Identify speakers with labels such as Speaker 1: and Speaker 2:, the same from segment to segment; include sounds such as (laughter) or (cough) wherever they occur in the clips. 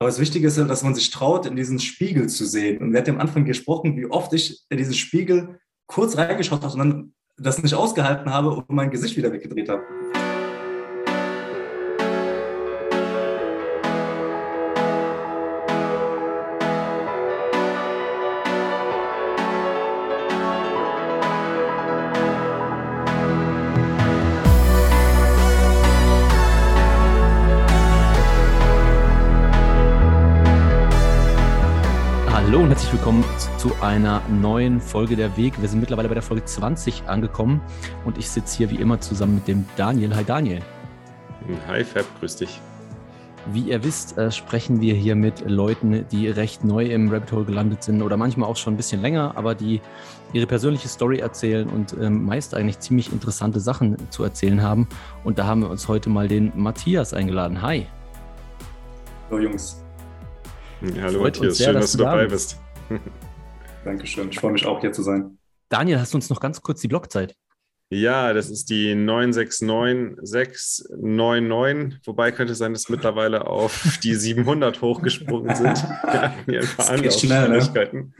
Speaker 1: Aber das Wichtige ist, dass man sich traut, in diesen Spiegel zu sehen. Und wir hatten am Anfang gesprochen, wie oft ich in diesen Spiegel kurz reingeschaut habe und dann das nicht ausgehalten habe und mein Gesicht wieder weggedreht habe.
Speaker 2: Herzlich willkommen zu einer neuen Folge der Weg. Wir sind mittlerweile bei der Folge 20 angekommen und ich sitze hier wie immer zusammen mit dem Daniel. Hi Daniel.
Speaker 3: Hi Fab, grüß dich.
Speaker 2: Wie ihr wisst, äh, sprechen wir hier mit Leuten, die recht neu im Rabbit Hole gelandet sind oder manchmal auch schon ein bisschen länger, aber die ihre persönliche Story erzählen und ähm, meist eigentlich ziemlich interessante Sachen zu erzählen haben. Und da haben wir uns heute mal den Matthias eingeladen. Hi.
Speaker 1: Hallo Jungs.
Speaker 3: Ja, hallo Freut Matthias, sehr, schön, dass, dass du dabei bist.
Speaker 1: Dankeschön. Ich freue mich auch, hier zu sein.
Speaker 2: Daniel, hast du uns noch ganz kurz die Blockzeit?
Speaker 3: Ja, das ist die 969699. Wobei könnte es sein, dass mittlerweile auf die 700 hochgesprungen sind. (laughs)
Speaker 2: ja, ein paar schnell, ne?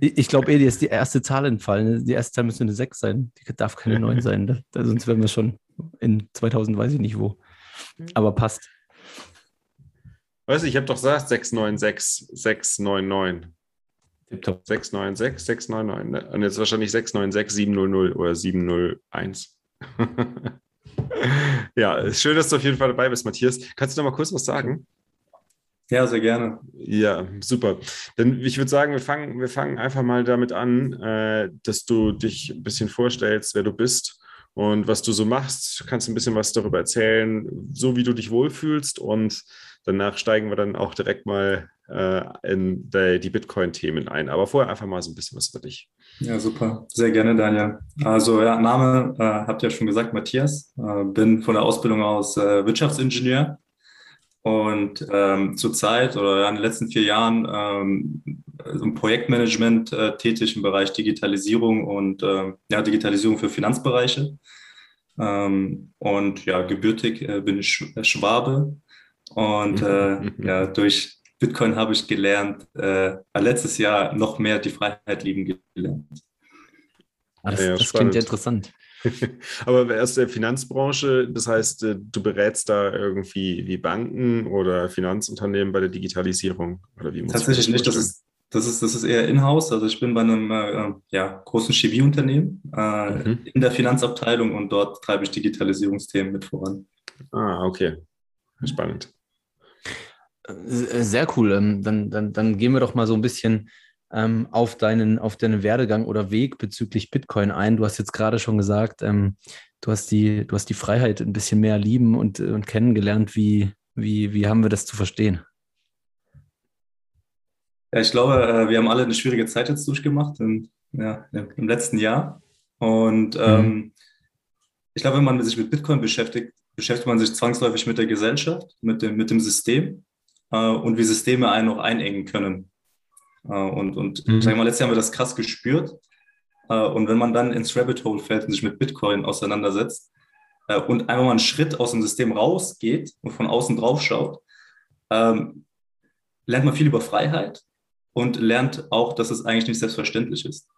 Speaker 2: Ich, ich glaube eh, die ist die erste Zahl entfallen. Die erste Zahl müsste eine 6 sein. Die darf keine 9 (laughs) sein. Da, sonst wären wir schon in 2000, weiß ich nicht wo. Aber passt.
Speaker 3: Weißt du, ich habe doch gesagt 696, 699. 696, 699. Ne? Und jetzt wahrscheinlich 696, 700 oder 701. (laughs) ja, schön, dass du auf jeden Fall dabei bist, Matthias. Kannst du noch mal kurz was sagen?
Speaker 1: Ja, sehr gerne.
Speaker 3: Ja, super. Dann ich würde sagen, wir fangen, wir fangen einfach mal damit an, äh, dass du dich ein bisschen vorstellst, wer du bist und was du so machst. Du kannst ein bisschen was darüber erzählen, so wie du dich wohlfühlst und danach steigen wir dann auch direkt mal äh, in die, die Bitcoin-Themen ein. Aber vorher einfach mal so ein bisschen was für dich.
Speaker 1: Ja, super. Sehr gerne, Daniel. Also, ja, Name äh, habt ihr ja schon gesagt, Matthias. Äh, bin von der Ausbildung aus äh, Wirtschaftsingenieur und ähm, zurzeit oder in den letzten vier Jahren ähm, im Projektmanagement äh, tätig im Bereich Digitalisierung und äh, ja, Digitalisierung für Finanzbereiche. Ähm, und ja, gebürtig äh, bin ich Schwabe und äh, ja, durch Bitcoin habe ich gelernt, äh, letztes Jahr noch mehr die Freiheit lieben gelernt.
Speaker 2: Ah, das, ja, das klingt interessant. (laughs)
Speaker 3: Aber aus der Finanzbranche, das heißt, äh, du berätst da irgendwie wie Banken oder Finanzunternehmen bei der Digitalisierung? Oder wie
Speaker 1: Tatsächlich nicht, das ist, das ist, das ist eher in-house. Also ich bin bei einem äh, ja, großen Chemieunternehmen äh, mhm. in der Finanzabteilung und dort treibe ich Digitalisierungsthemen mit voran.
Speaker 3: Ah, okay. Spannend.
Speaker 2: Äh, sehr cool. Ähm, dann, dann, dann gehen wir doch mal so ein bisschen ähm, auf, deinen, auf deinen Werdegang oder Weg bezüglich Bitcoin ein. Du hast jetzt gerade schon gesagt, ähm, du, hast die, du hast die Freiheit ein bisschen mehr lieben und, und kennengelernt. Wie, wie, wie haben wir das zu verstehen?
Speaker 1: Ja, ich glaube, äh, wir haben alle eine schwierige Zeit jetzt durchgemacht im, ja, im letzten Jahr. Und mhm. ähm, ich glaube, wenn man sich mit Bitcoin beschäftigt, beschäftigt man sich zwangsläufig mit der Gesellschaft, mit dem, mit dem System äh, und wie Systeme einen auch einengen können. Äh, und und mhm. sag mal, letztes Jahr haben wir das krass gespürt. Äh, und wenn man dann ins Rabbit Hole fällt und sich mit Bitcoin auseinandersetzt äh, und einfach mal einen Schritt aus dem System rausgeht und von außen drauf schaut, ähm, lernt man viel über Freiheit und lernt auch, dass es eigentlich nicht selbstverständlich ist.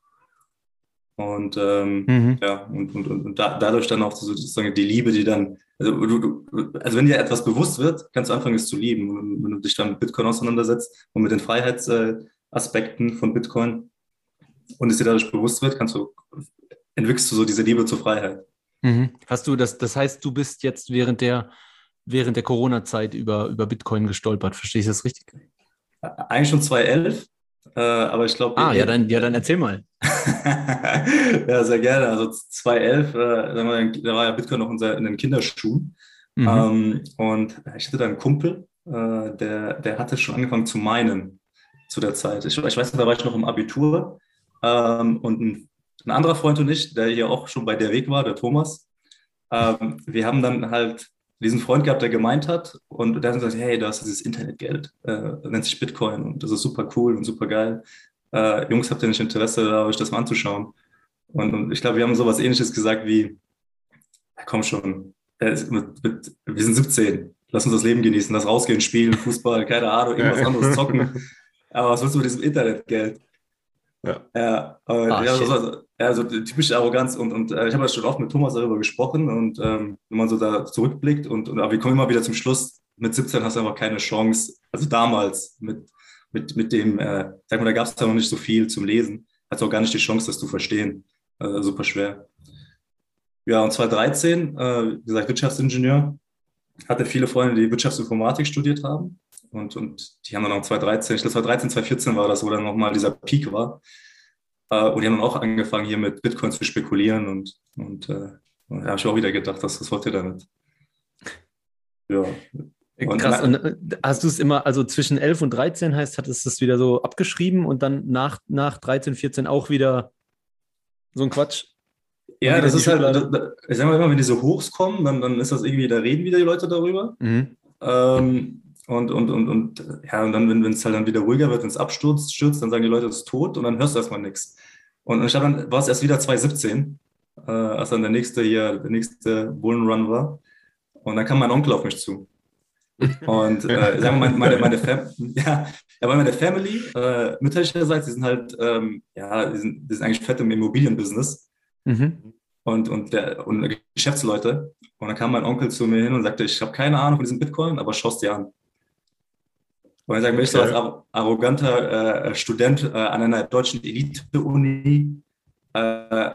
Speaker 1: Und ähm, mhm. ja, und, und, und da, dadurch dann auch sozusagen die Liebe, die dann, also, du, du, also wenn dir etwas bewusst wird, kannst du anfangen, es zu lieben. Wenn du dich dann mit Bitcoin auseinandersetzt und mit den Freiheitsaspekten von Bitcoin und es dir dadurch bewusst wird, kannst du, entwickelst du so diese Liebe zur Freiheit.
Speaker 2: Mhm. Hast du das, das heißt, du bist jetzt während der, während der Corona-Zeit über, über Bitcoin gestolpert, verstehe ich das richtig?
Speaker 1: Eigentlich schon 2011, äh, aber ich glaube.
Speaker 2: Ah, ja dann, ja, dann erzähl mal. (laughs)
Speaker 1: ja, sehr gerne. Also 2011, äh, da war ja Bitcoin noch in den Kinderschuhen. Mhm. Ähm, und ich hatte da einen Kumpel, äh, der, der hatte schon angefangen zu meinen zu der Zeit. Ich, ich weiß nicht, da war ich noch im Abitur. Ähm, und ein, ein, anderer Freund und ich, der hier auch schon bei der Weg war, der Thomas, ähm, wir haben dann halt diesen Freund gehabt, der gemeint hat und der hat gesagt, hey, da ist dieses Internetgeld, äh, nennt sich Bitcoin und das ist super cool und super geil. Äh, Jungs, habt ihr nicht Interesse, da euch das mal anzuschauen? Und, und ich glaube, wir haben sowas ähnliches gesagt wie, ja, komm schon, mit, mit, wir sind 17, lass uns das Leben genießen, lass rausgehen, spielen, Fußball, keine Ahnung, irgendwas anderes zocken. (laughs) Aber was willst du mit diesem Internetgeld? Ja, ja, äh, ah, ja, so, ja, so typische Arroganz und, und äh, ich habe ja schon oft mit Thomas darüber gesprochen und ähm, wenn man so da zurückblickt und, und aber wir kommen immer wieder zum Schluss, mit 17 hast du einfach keine Chance, also damals mit, mit, mit dem, äh, sag mal, da gab es ja noch nicht so viel zum Lesen, hast du auch gar nicht die Chance, das zu verstehen, äh, super schwer. Ja, und 2013, äh, wie gesagt, Wirtschaftsingenieur, hatte viele Freunde, die Wirtschaftsinformatik studiert haben und, und die haben dann auch 2013, ich glaube 2013, 2014 war das, wo dann nochmal dieser Peak war. Äh, und die haben dann auch angefangen, hier mit Bitcoin zu spekulieren. Und, und äh, da habe ich auch wieder gedacht, was, was wollt ihr damit?
Speaker 2: Ja. Und Krass, und äh, hast du es immer, also zwischen 11 und 13 heißt, hattest du es wieder so abgeschrieben und dann nach, nach 13, 14 auch wieder so ein Quatsch?
Speaker 1: Ja, das ist halt, ich sag mal immer, wenn diese Hochs kommen, dann, dann ist das irgendwie, da reden wieder die Leute darüber. Mhm. Ähm, und, und, und, und ja, und dann, wenn es halt dann wieder ruhiger wird, wenn es abstürzt, stürzt, dann sagen die Leute, es ist tot und dann hörst du erstmal nichts. Und ich glaube, dann war es erst wieder 2017, äh, als dann der nächste hier, der nächste Bullenrun war. Und dann kam mein Onkel auf mich zu. Und äh, sagen wir mal, meine, meine, Fam (laughs) ja, ja, meine Family, äh, mütterlicherseits, die sind halt, ähm, ja, die sind, die sind eigentlich fett im Immobilienbusiness. Mhm. Und, und, der, und Geschäftsleute. Und dann kam mein Onkel zu mir hin und sagte, ich habe keine Ahnung von diesem Bitcoin, aber schau es dir an. Und ich sage, okay. ich so als arroganter äh, Student äh, an einer deutschen Elite-Uni äh,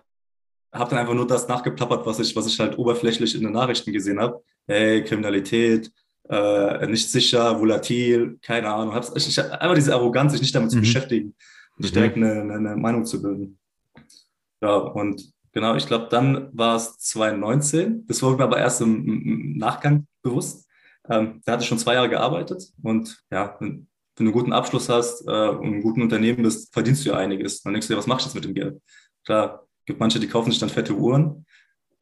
Speaker 1: habe dann einfach nur das nachgeplappert, was ich, was ich halt oberflächlich in den Nachrichten gesehen habe. Hey, Kriminalität, äh, nicht sicher, volatil, keine Ahnung. Hab's, ich, ich, einfach diese Arroganz, sich nicht damit mhm. zu beschäftigen, nicht mhm. direkt eine, eine, eine, Meinung zu bilden. Ja, und genau, ich glaube, dann war es 2019. Das wurde mir aber erst im, im Nachgang bewusst. Ähm, da hatte ich schon zwei Jahre gearbeitet und ja, wenn, wenn du einen guten Abschluss hast äh, und einen guten Unternehmen bist, verdienst du ja einiges. Dann denkst du dir, was machst du jetzt mit dem Geld? Klar, gibt manche, die kaufen sich dann fette Uhren.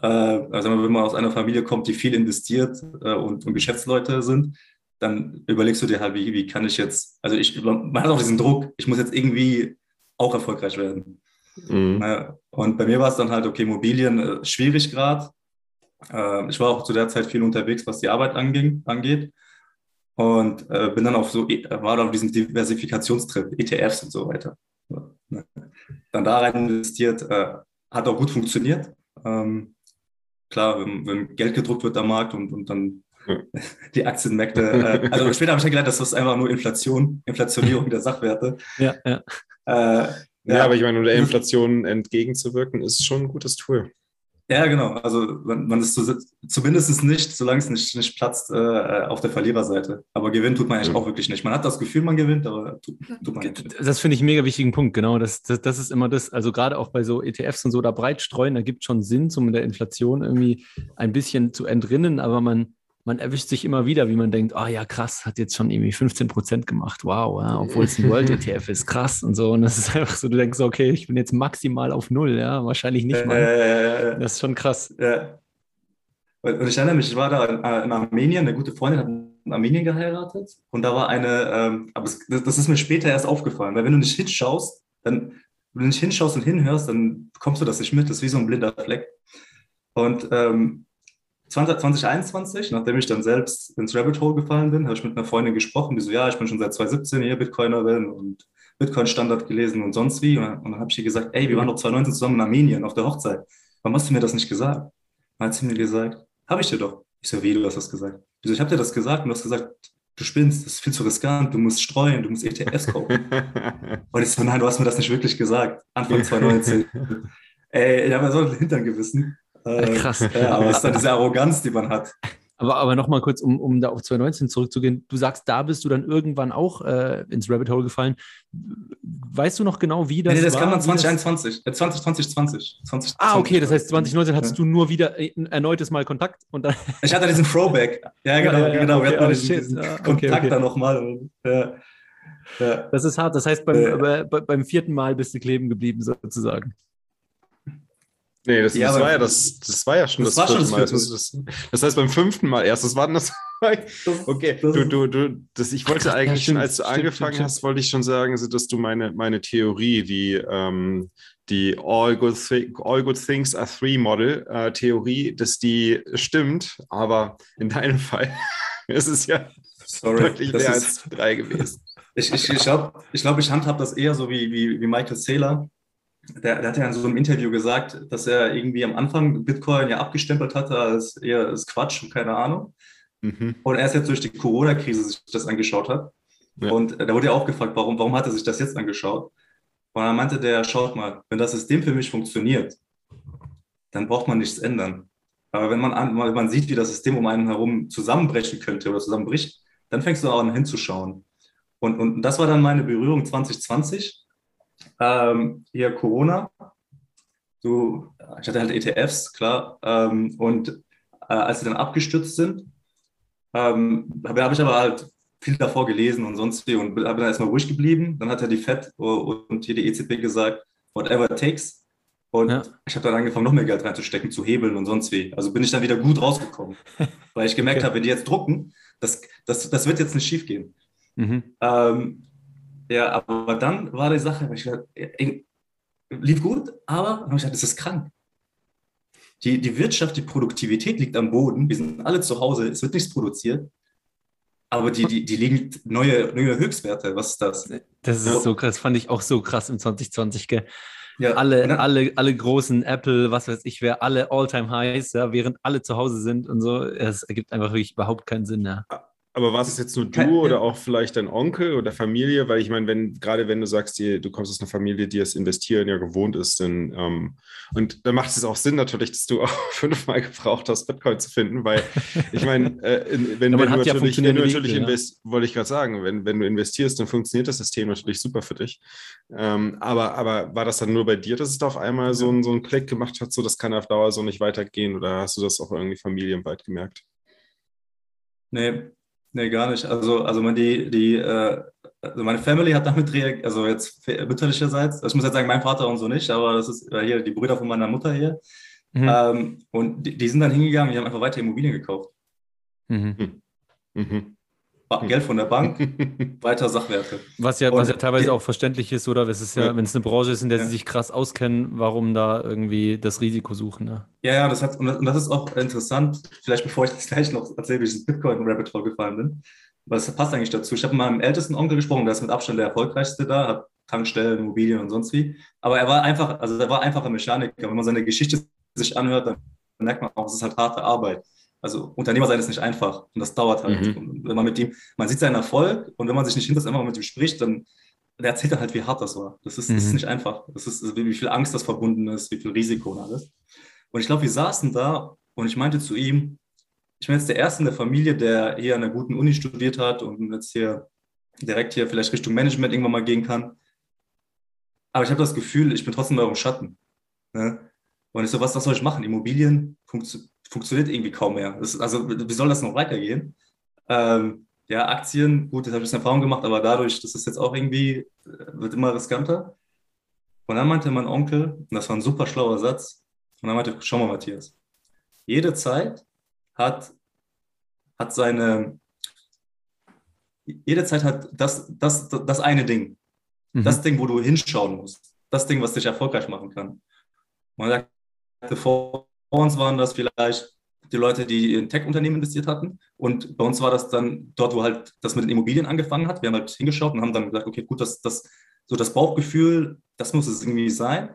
Speaker 1: Äh, also wenn man aus einer Familie kommt, die viel investiert äh, und, und, Geschäftsleute sind, dann überlegst du dir halt, wie, wie kann ich jetzt, also ich, man hat auch diesen Druck, ich muss jetzt irgendwie auch erfolgreich werden. Mhm. Und bei mir war es dann halt, okay, Immobilien äh, schwierig gerade, äh, ich war auch zu der Zeit viel unterwegs, was die Arbeit anging, angeht. Und äh, bin dann auf so, äh, war auf diesem Diversifikationstrip, ETFs und so weiter. Ne. Dann da rein investiert, äh, hat auch gut funktioniert. Ähm, klar, wenn, wenn, Geld gedruckt wird am Markt und, und dann (laughs) die Aktienmärkte. Äh, also später habe ich dann gelernt, dass das einfach nur Inflation, Inflationierung der Sachwerte.
Speaker 3: Ja, ja. Äh, ja, ja, aber ich meine, um der Inflation entgegenzuwirken, ist schon ein gutes Tool.
Speaker 1: Ja, genau. Also man, man ist so, zumindest nicht, solange es nicht, nicht platzt, äh, auf der Verliererseite. Aber gewinnen tut man eigentlich auch wirklich nicht. Man hat das Gefühl, man gewinnt, aber tut, tut man nicht.
Speaker 2: Das finde ich einen mega wichtigen Punkt, genau. Das, das, das ist immer das, also gerade auch bei so ETFs und so, da breit streuen, da gibt es schon Sinn, um der Inflation irgendwie ein bisschen zu entrinnen, aber man, man erwischt sich immer wieder, wie man denkt, oh ja, krass, hat jetzt schon irgendwie 15 Prozent gemacht, wow, ja, obwohl es ein (laughs) World ETF ist, krass und so. Und das ist einfach so, du denkst, okay, ich bin jetzt maximal auf Null, ja, wahrscheinlich nicht mal. Äh, das ist schon krass. Ja.
Speaker 1: Und ich erinnere mich, ich war da in, äh, in Armenien, eine gute Freundin hat in Armenien geheiratet und da war eine, ähm, aber es, das ist mir später erst aufgefallen, weil wenn du nicht hinschaust, dann, wenn du nicht hinschaust und hinhörst, dann bekommst du das nicht mit, das ist wie so ein blinder Fleck. Und ähm, 2021, nachdem ich dann selbst ins Rabbit Hole gefallen bin, habe ich mit einer Freundin gesprochen, die so, ja, ich bin schon seit 2017 hier Bitcoinerin und Bitcoin-Standard gelesen und sonst wie. Und dann, und dann habe ich ihr gesagt, ey, wir waren doch 2019 zusammen in Armenien auf der Hochzeit. Warum hast du mir das nicht gesagt? Dann hat sie mir gesagt, habe ich dir doch. Ich so, wie, du hast das gesagt? Ich so, ich habe dir das gesagt und du hast gesagt, du spinnst, das ist viel zu riskant, du musst streuen, du musst ETFs kaufen. (laughs) und ich so, nein, du hast mir das nicht wirklich gesagt, Anfang 2019. (laughs) ey, ich habe ja so einen Hintern gewissen. Äh, Krass. Ja, aber es ist dann diese Arroganz, die man hat.
Speaker 2: Aber, aber nochmal kurz, um, um da auf 2019 zurückzugehen. Du sagst, da bist du dann irgendwann auch äh, ins Rabbit Hole gefallen. Weißt du noch genau, wie das
Speaker 1: Nee, das war, kam dann 2021, äh, 2020, 20, 20.
Speaker 2: Ah, okay, das heißt 2019 hattest ja. du nur wieder ein erneutes Mal Kontakt und dann. (laughs)
Speaker 1: Ich hatte diesen Throwback. Ja, genau, ja, ja, genau. Okay, wir hatten oh, diesen, diesen okay, Kontakt okay. dann nochmal. Ja.
Speaker 2: Ja. Das ist hart. Das heißt, beim, äh, beim vierten Mal bist du kleben geblieben, sozusagen.
Speaker 3: Nee, das, ja, das war ja das, das war ja schon das, das vierte Mal. Das, das, heißt beim fünften Mal erst. Das war das. (laughs) okay, du, du, du, das, ich wollte eigentlich schon, als du stimmt, angefangen stimmt, hast, wollte ich schon sagen, dass du meine, meine Theorie, die, ähm, die All Good, All Good Things Are Three Model äh, Theorie, dass die stimmt, aber in deinem (laughs) Fall Es ist ja Sorry, deutlich mehr als drei gewesen.
Speaker 1: Ich, ich, ich glaube, ich, glaub, ich handhab das eher so wie, wie, wie Michael Saylor. Der, der hat ja in so einem Interview gesagt, dass er irgendwie am Anfang Bitcoin ja abgestempelt hatte als eher als Quatsch und keine Ahnung. Mhm. Und erst jetzt durch die Corona-Krise sich das angeschaut hat. Ja. Und da wurde ja auch gefragt, warum, warum hat er sich das jetzt angeschaut? Und er meinte der, schaut mal, wenn das System für mich funktioniert, dann braucht man nichts ändern. Aber wenn man, an, wenn man sieht, wie das System um einen herum zusammenbrechen könnte oder zusammenbricht, dann fängst du an hinzuschauen. Und, und das war dann meine Berührung 2020. Ähm, hier Corona. Du, ich hatte halt ETFs, klar. Ähm, und äh, als sie dann abgestürzt sind, ähm, habe hab ich aber halt viel davor gelesen und sonst wie und bin dann erstmal ruhig geblieben. Dann hat ja die FED und hier die EZB gesagt, whatever it takes. Und ja. ich habe dann angefangen, noch mehr Geld reinzustecken, zu hebeln und sonst wie. Also bin ich dann wieder gut rausgekommen, (laughs) weil ich gemerkt okay. habe, wenn die jetzt drucken, das, das, das wird jetzt nicht schief gehen. Mhm. Ähm, ja, aber dann war die Sache, ich dachte, lief gut, aber ich dachte, das ist krank. Die, die Wirtschaft, die Produktivität liegt am Boden. Wir sind alle zu Hause, es wird nichts produziert. Aber die, die, die liegen neue, neue Höchstwerte. Was ist das?
Speaker 2: Das ist so krass, fand ich auch so krass im 2020. Gell? Ja, alle, dann, alle, alle großen Apple, was weiß ich, wer alle All-Time-Highs, ja, während alle zu Hause sind und so, es ergibt einfach wirklich überhaupt keinen Sinn. Ja.
Speaker 3: Aber war es jetzt nur du oder auch vielleicht dein Onkel oder Familie? Weil ich meine, wenn, gerade wenn du sagst, die, du kommst aus einer Familie, die das Investieren ja gewohnt ist, dann, ähm, und dann macht es auch Sinn natürlich, dass du (laughs) auch fünfmal gebraucht hast, Bitcoin zu finden, weil ich meine, äh, wenn, wenn, du natürlich, wenn du natürlich ja. invest, wollte ich gerade sagen, wenn, wenn du investierst, dann funktioniert das System natürlich super für dich. Ähm, aber, aber war das dann nur bei dir, dass es da auf einmal so, ein, so einen Klick gemacht hat, so das kann auf Dauer so nicht weitergehen oder hast du das auch irgendwie familienweit gemerkt?
Speaker 1: Nee, Nee, gar nicht. Also, also die, die, äh, also meine Family hat damit reagiert, also jetzt mütterlicherseits, also ich muss jetzt sagen, mein Vater und so nicht, aber das ist äh, hier die Brüder von meiner Mutter hier. Mhm. Ähm, und die, die, sind dann hingegangen, die haben einfach weiter Immobilien gekauft. Mhm. Mhm. Geld von der Bank, (laughs) weiter Sachwerte.
Speaker 2: Was ja, was ja teilweise auch verständlich ist, oder? Es ist ja, ja. wenn es eine Branche ist, in der ja. sie sich krass auskennen, warum da irgendwie das Risiko suchen. Ne?
Speaker 1: Ja, ja, das hat, und das, und das ist auch interessant, vielleicht bevor ich das gleich noch erzähle, wie ich ins Bitcoin-Rabbit Hole gefallen bin, weil das passt eigentlich dazu. Ich habe mit meinem ältesten Onkel gesprochen, der ist mit Abstand der erfolgreichste da, hat Tankstellen, Immobilien und sonst wie. Aber er war einfach, also er war einfacher Mechaniker. Wenn man seine Geschichte sich anhört, dann merkt man auch, es ist halt harte Arbeit. Also Unternehmer sein ist nicht einfach und das dauert halt. Mhm. wenn man mit ihm, man sieht seinen Erfolg und wenn man sich nicht hinter einfach mit ihm spricht, dann der erzählt er halt, wie hart das war. Das ist, mhm. das ist mhm. nicht einfach. Das ist, wie viel Angst das verbunden ist, wie viel Risiko und alles. Und ich glaube, wir saßen da und ich meinte zu ihm, ich bin jetzt der Erste in der Familie, der hier an einer guten Uni studiert hat und jetzt hier direkt hier vielleicht Richtung Management irgendwann mal gehen kann. Aber ich habe das Gefühl, ich bin trotzdem bei eurem Schatten. Ne? Und ich so, was, was soll ich machen? Immobilien funktioniert funktioniert irgendwie kaum mehr. Das, also wie soll das noch weitergehen? Ähm, ja, Aktien, gut, das habe ich eine Erfahrung gemacht, aber dadurch, das ist jetzt auch irgendwie, äh, wird immer riskanter. Und dann meinte mein Onkel, und das war ein super schlauer Satz, und dann meinte, schau mal, Matthias, jede Zeit hat, hat seine, jede Zeit hat das, das, das, das eine Ding. Mhm. Das Ding, wo du hinschauen musst. Das Ding, was dich erfolgreich machen kann. Und er sagte, vor bei uns waren das vielleicht die Leute, die in Tech-Unternehmen investiert hatten. Und bei uns war das dann dort, wo halt das mit den Immobilien angefangen hat. Wir haben halt hingeschaut und haben dann gesagt, okay, gut, das, das, so das Bauchgefühl, das muss es irgendwie sein.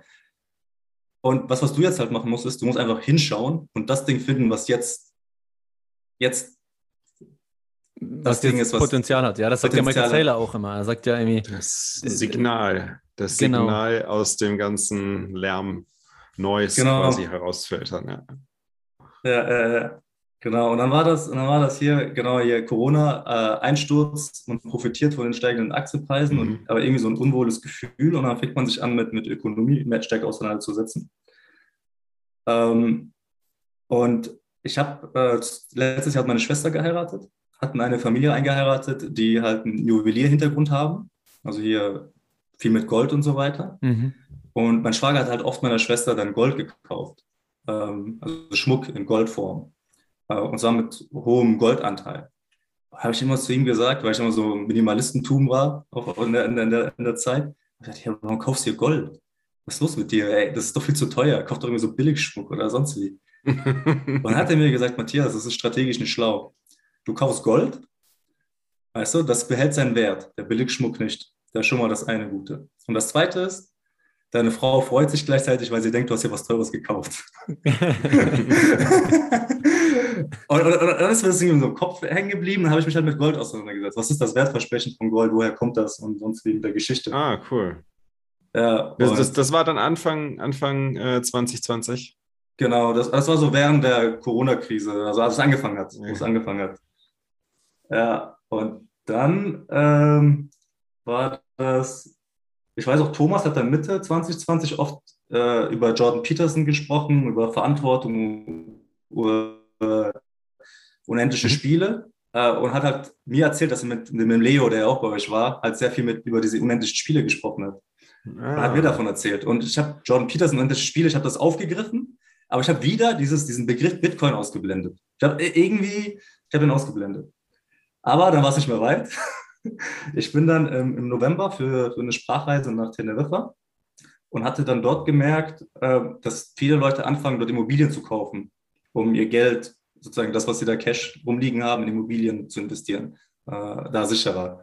Speaker 1: Und was, was du jetzt halt machen musst, ist, du musst einfach hinschauen und das Ding finden, was jetzt, jetzt
Speaker 2: das Ding ist, was Potenzial hat. Ja, das sagt ja Michael Taylor auch immer. Er sagt ja irgendwie.
Speaker 3: Das Signal, das genau. Signal aus dem ganzen Lärm Neues genau. quasi herauszufiltern. Ja.
Speaker 1: Ja, äh, genau. Und dann war das, und dann war das hier, genau hier Corona, äh, Einsturz, man profitiert von den steigenden Aktienpreisen, mhm. und, aber irgendwie so ein unwohles Gefühl und dann fängt man sich an, mit, mit Ökonomie mehr stärker auseinanderzusetzen. Ähm, und ich habe äh, letztes Jahr hat meine Schwester geheiratet, hatten eine Familie eingeheiratet, die halt einen Juwelierhintergrund haben, also hier viel mit Gold und so weiter. Mhm. Und mein Schwager hat halt oft meiner Schwester dann Gold gekauft, ähm, also Schmuck in Goldform. Äh, und zwar mit hohem Goldanteil. Habe ich immer zu ihm gesagt, weil ich immer so Minimalistentum war, auch in der, in der, in der Zeit. Ich dachte, ja, warum kaufst du hier Gold? Was ist los mit dir? Ey, das ist doch viel zu teuer. Kauf doch irgendwie so Billigschmuck oder sonst wie. (laughs) und dann hat er mir gesagt, Matthias, das ist strategisch nicht schlau. du kaufst Gold, weißt du, das behält seinen Wert, der Billigschmuck nicht. Das ist schon mal das eine Gute. Und das zweite ist, deine Frau freut sich gleichzeitig, weil sie denkt, du hast dir was Teures gekauft. (laughs) und, und, und, dann ist mir das irgendwie so im Kopf hängen geblieben, dann habe ich mich halt mit Gold auseinandergesetzt. Was ist das Wertversprechen von Gold? Woher kommt das? Und sonst in der Geschichte.
Speaker 3: Ah, cool.
Speaker 1: Ja,
Speaker 3: Das, das, das war dann Anfang, Anfang äh, 2020.
Speaker 1: Genau, das, das war so während der Corona-Krise, also als es angefangen hat, wo es angefangen hat. Ja, und dann ähm, war das, ich weiß auch, Thomas hat dann Mitte 2020 oft äh, über Jordan Peterson gesprochen, über Verantwortung, über äh, unendliche
Speaker 3: Mhm.
Speaker 1: Spiele äh, und hat halt mir erzählt, dass er mit, mit dem Leo, der ja auch bei euch war, halt sehr viel mit über diese unendlichen Spiele gesprochen hat.
Speaker 3: Ah.
Speaker 1: Er hat mir davon erzählt. Und ich habe Jordan Peterson unendliche Spiele, ich habe das aufgegriffen, aber ich habe wieder dieses, diesen Begriff Bitcoin ausgeblendet. Ich habe irgendwie, ich habe ihn ausgeblendet. Aber dann war es nicht mehr weit. (laughs) Ich bin dann ähm, im November für, für eine Sprachreise nach Teneriffa und hatte dann dort gemerkt, äh, dass viele Leute anfangen, dort Immobilien zu kaufen, um ihr Geld, sozusagen das, was sie da Cash rumliegen haben, in Immobilien zu investieren, äh, da sicherer.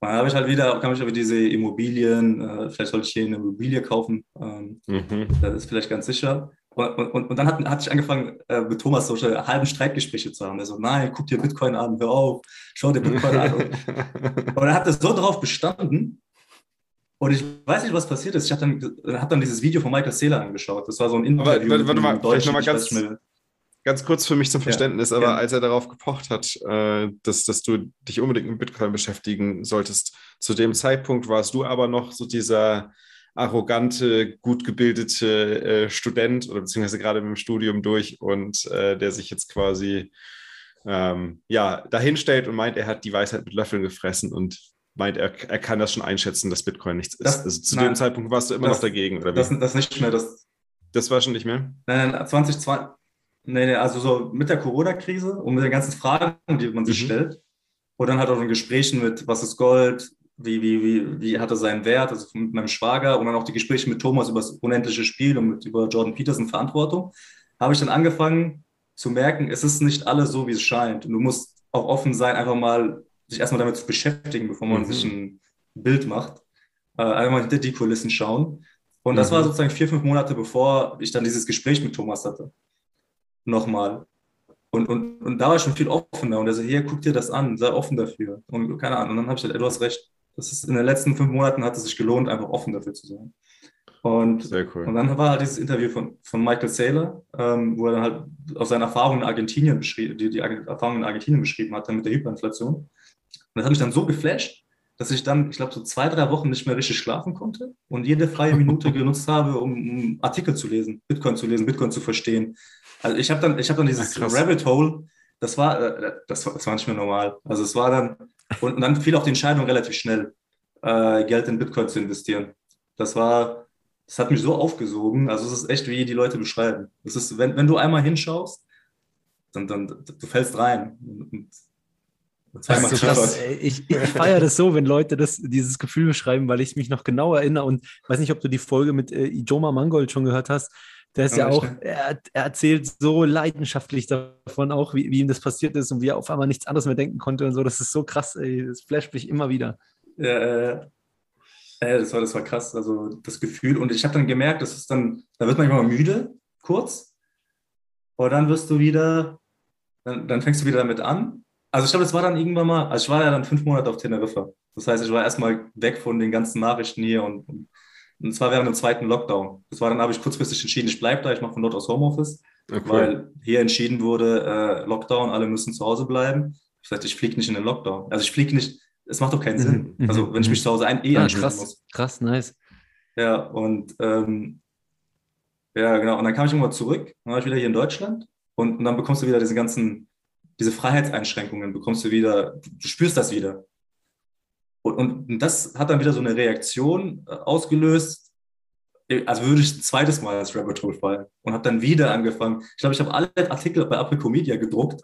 Speaker 1: Dann habe ich halt wieder, kam ich über diese Immobilien, äh, vielleicht sollte ich hier eine Immobilie kaufen, ähm,
Speaker 3: Mhm.
Speaker 1: das ist vielleicht ganz sicher. Und, und, und dann hat, hatte ich angefangen, äh, mit Thomas solche halben Streitgespräche zu haben. Er so, nein, guck dir Bitcoin an, hör auf, schau dir Bitcoin an. Und, (laughs) und er hat das so drauf bestanden. Und ich weiß nicht, was passiert ist. Ich habe dann, hab dann dieses Video von Michael Saylor angeschaut. Das war so ein Interview.
Speaker 3: warte, warte mal, vielleicht ganz-. Ganz kurz für mich zum Verständnis, aber
Speaker 1: gerne.
Speaker 3: als er darauf gepocht hat, äh, dass, dass du dich unbedingt mit Bitcoin beschäftigen solltest, zu dem Zeitpunkt warst du aber noch so dieser arrogante, gut gebildete äh, Student oder beziehungsweise gerade mit dem Studium durch und äh, der sich jetzt quasi ähm, ja, dahinstellt und meint, er hat die Weisheit mit Löffeln gefressen und meint, er, er kann das schon einschätzen, dass Bitcoin nichts ist.
Speaker 1: Das-
Speaker 3: also zu
Speaker 1: nein.
Speaker 3: dem Zeitpunkt warst du immer
Speaker 1: Das-
Speaker 3: noch dagegen, oder wie?
Speaker 1: Das, das nicht mehr. Das,
Speaker 3: das war schon nicht mehr?
Speaker 1: Nein, nein, 2020, nee, nee, also so mit der Corona-Krise und mit den ganzen Fragen, die man sich
Speaker 3: Mhm.
Speaker 1: stellt. Und dann halt auch in Gesprächen mit, was ist Gold, wie, wie, wie, wie hat er seinen Wert, also mit meinem Schwager und dann auch die Gespräche mit Thomas über das unendliche Spiel und mit, über Jordan Peterson Verantwortung, habe ich dann angefangen zu merken, es ist nicht alles so, wie es scheint. Und du musst auch offen sein, einfach mal sich erstmal damit zu beschäftigen, bevor man
Speaker 3: Mhm.
Speaker 1: sich ein Bild macht. Äh, einmal hinter die Kulissen schauen. Und das
Speaker 3: Mhm.
Speaker 1: war sozusagen vier, fünf Monate, bevor ich dann dieses Gespräch mit Thomas hatte. Nochmal. Und, und, und da war ich schon viel offener. Und er so, hier, guck dir das an, sei offen dafür. Und keine Ahnung. Und dann habe ich gesagt, ey, du hast recht. Das ist, in den letzten fünf Monaten hat es sich gelohnt, einfach offen dafür zu sein. Und,
Speaker 3: Sehr
Speaker 1: und
Speaker 3: cool.
Speaker 1: dann war halt dieses Interview von, von Michael Saylor, ähm, wo er dann halt aus seinen Erfahrungen in Argentinien beschrieben, die, die Erfahrungen in Argentinien beschrieben hat, dann mit der Hyperinflation. Und das hat mich dann so geflasht, dass ich dann, ich glaube, so zwei, drei Wochen nicht mehr richtig schlafen konnte und jede freie Minute (laughs) genutzt habe, um, um Artikel zu lesen, Bitcoin zu lesen, Bitcoin zu verstehen. Also ich habe dann, ich habe dann dieses
Speaker 3: Ach.
Speaker 1: Rabbit Hole, das war, äh, das war, das war nicht mehr normal. Also es war dann, und, und dann fiel auch die Entscheidung relativ schnell, äh, Geld in Bitcoin zu investieren. Das war, das hat mich so aufgesogen. Also es ist echt, wie die Leute beschreiben. Es ist, wenn, wenn du einmal hinschaust, dann, dann du fällst rein. Und, und
Speaker 2: Das so krass. Ich, ich feiere das so, wenn Leute das, dieses Gefühl beschreiben, weil ich mich noch genau erinnere und weiß nicht, ob du die Folge mit äh, Ijoma Mangold schon gehört hast. Der ist ja
Speaker 1: Ja,
Speaker 2: auch, er, er erzählt so leidenschaftlich davon auch, wie, wie ihm das passiert ist und wie er auf einmal nichts anderes mehr denken konnte und so. Das ist so krass, ey. Das flasht mich immer wieder.
Speaker 1: Ja, äh, äh, das war, das war krass, also das Gefühl. Und ich habe dann gemerkt, das ist dann, da wird man immer müde, kurz. Aber dann wirst du wieder, dann, dann fängst du wieder damit an. Also ich glaube, das war dann irgendwann mal, also ich war ja dann fünf Monate auf Teneriffa. Das heißt, ich war erstmal weg von den ganzen Nachrichten hier und, und, und zwar während dem zweiten Lockdown. Das war dann, habe ich kurzfristig entschieden, ich bleibe da, ich mache von dort aus Homeoffice,
Speaker 3: cool.
Speaker 1: weil hier entschieden wurde, äh, Lockdown, alle müssen zu Hause bleiben. Ich sagte, ich fliege nicht in den Lockdown. Also ich fliege nicht, es macht doch keinen
Speaker 2: Mhm,
Speaker 1: Sinn.
Speaker 2: mhm,
Speaker 1: Also wenn ich
Speaker 2: mhm.
Speaker 1: mich zu Hause ein, eh
Speaker 2: Ah, krass,
Speaker 1: muss.
Speaker 2: krass, nice.
Speaker 1: Ja, und ähm, ja, genau. Und dann kam ich irgendwann zurück, dann war ich wieder hier in Deutschland und, und dann bekommst du wieder diese ganzen, diese Freiheitseinschränkungen, bekommst du wieder, du spürst das wieder. Und, und das hat dann wieder so eine Reaktion äh, ausgelöst, also würde ich ein zweites Mal ins Rabbit Hole fallen und habe dann wieder angefangen. Ich glaube, ich habe alle Artikel bei Apricomedia gedruckt.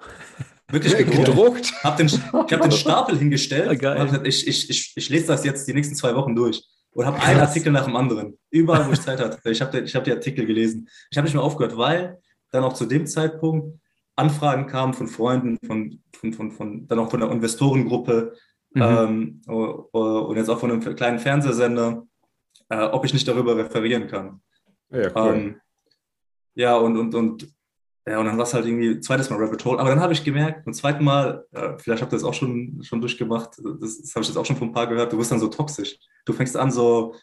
Speaker 1: Wirklich gedruckt.
Speaker 3: gedruckt.
Speaker 1: Hab den, ich habe den Stapel hingestellt (laughs)
Speaker 2: geil.
Speaker 1: und gesagt, ich, ich, ich, ich lese das jetzt die nächsten zwei Wochen durch. Und habe einen. Artikel nach dem anderen. Überall, wo ich Zeit hatte. Ich habe ich hab die Artikel gelesen. Ich habe nicht mehr aufgehört, weil dann auch zu dem Zeitpunkt Anfragen kamen von Freunden, von, von, von, von dann auch von der Investorengruppe mhm. ähm, und jetzt auch von einem kleinen Fernsehsender, äh, ob ich nicht darüber referieren kann. Ja, cool. Ähm, ja, und, und, und, ja, und dann war es halt irgendwie zweites Mal Rabbit Hole. Aber dann habe ich gemerkt, beim zweiten Mal, äh, vielleicht habt ihr das auch schon, schon durchgemacht, das, das habe ich jetzt auch schon von ein paar gehört, du wirst dann so toxisch. Du fängst an so,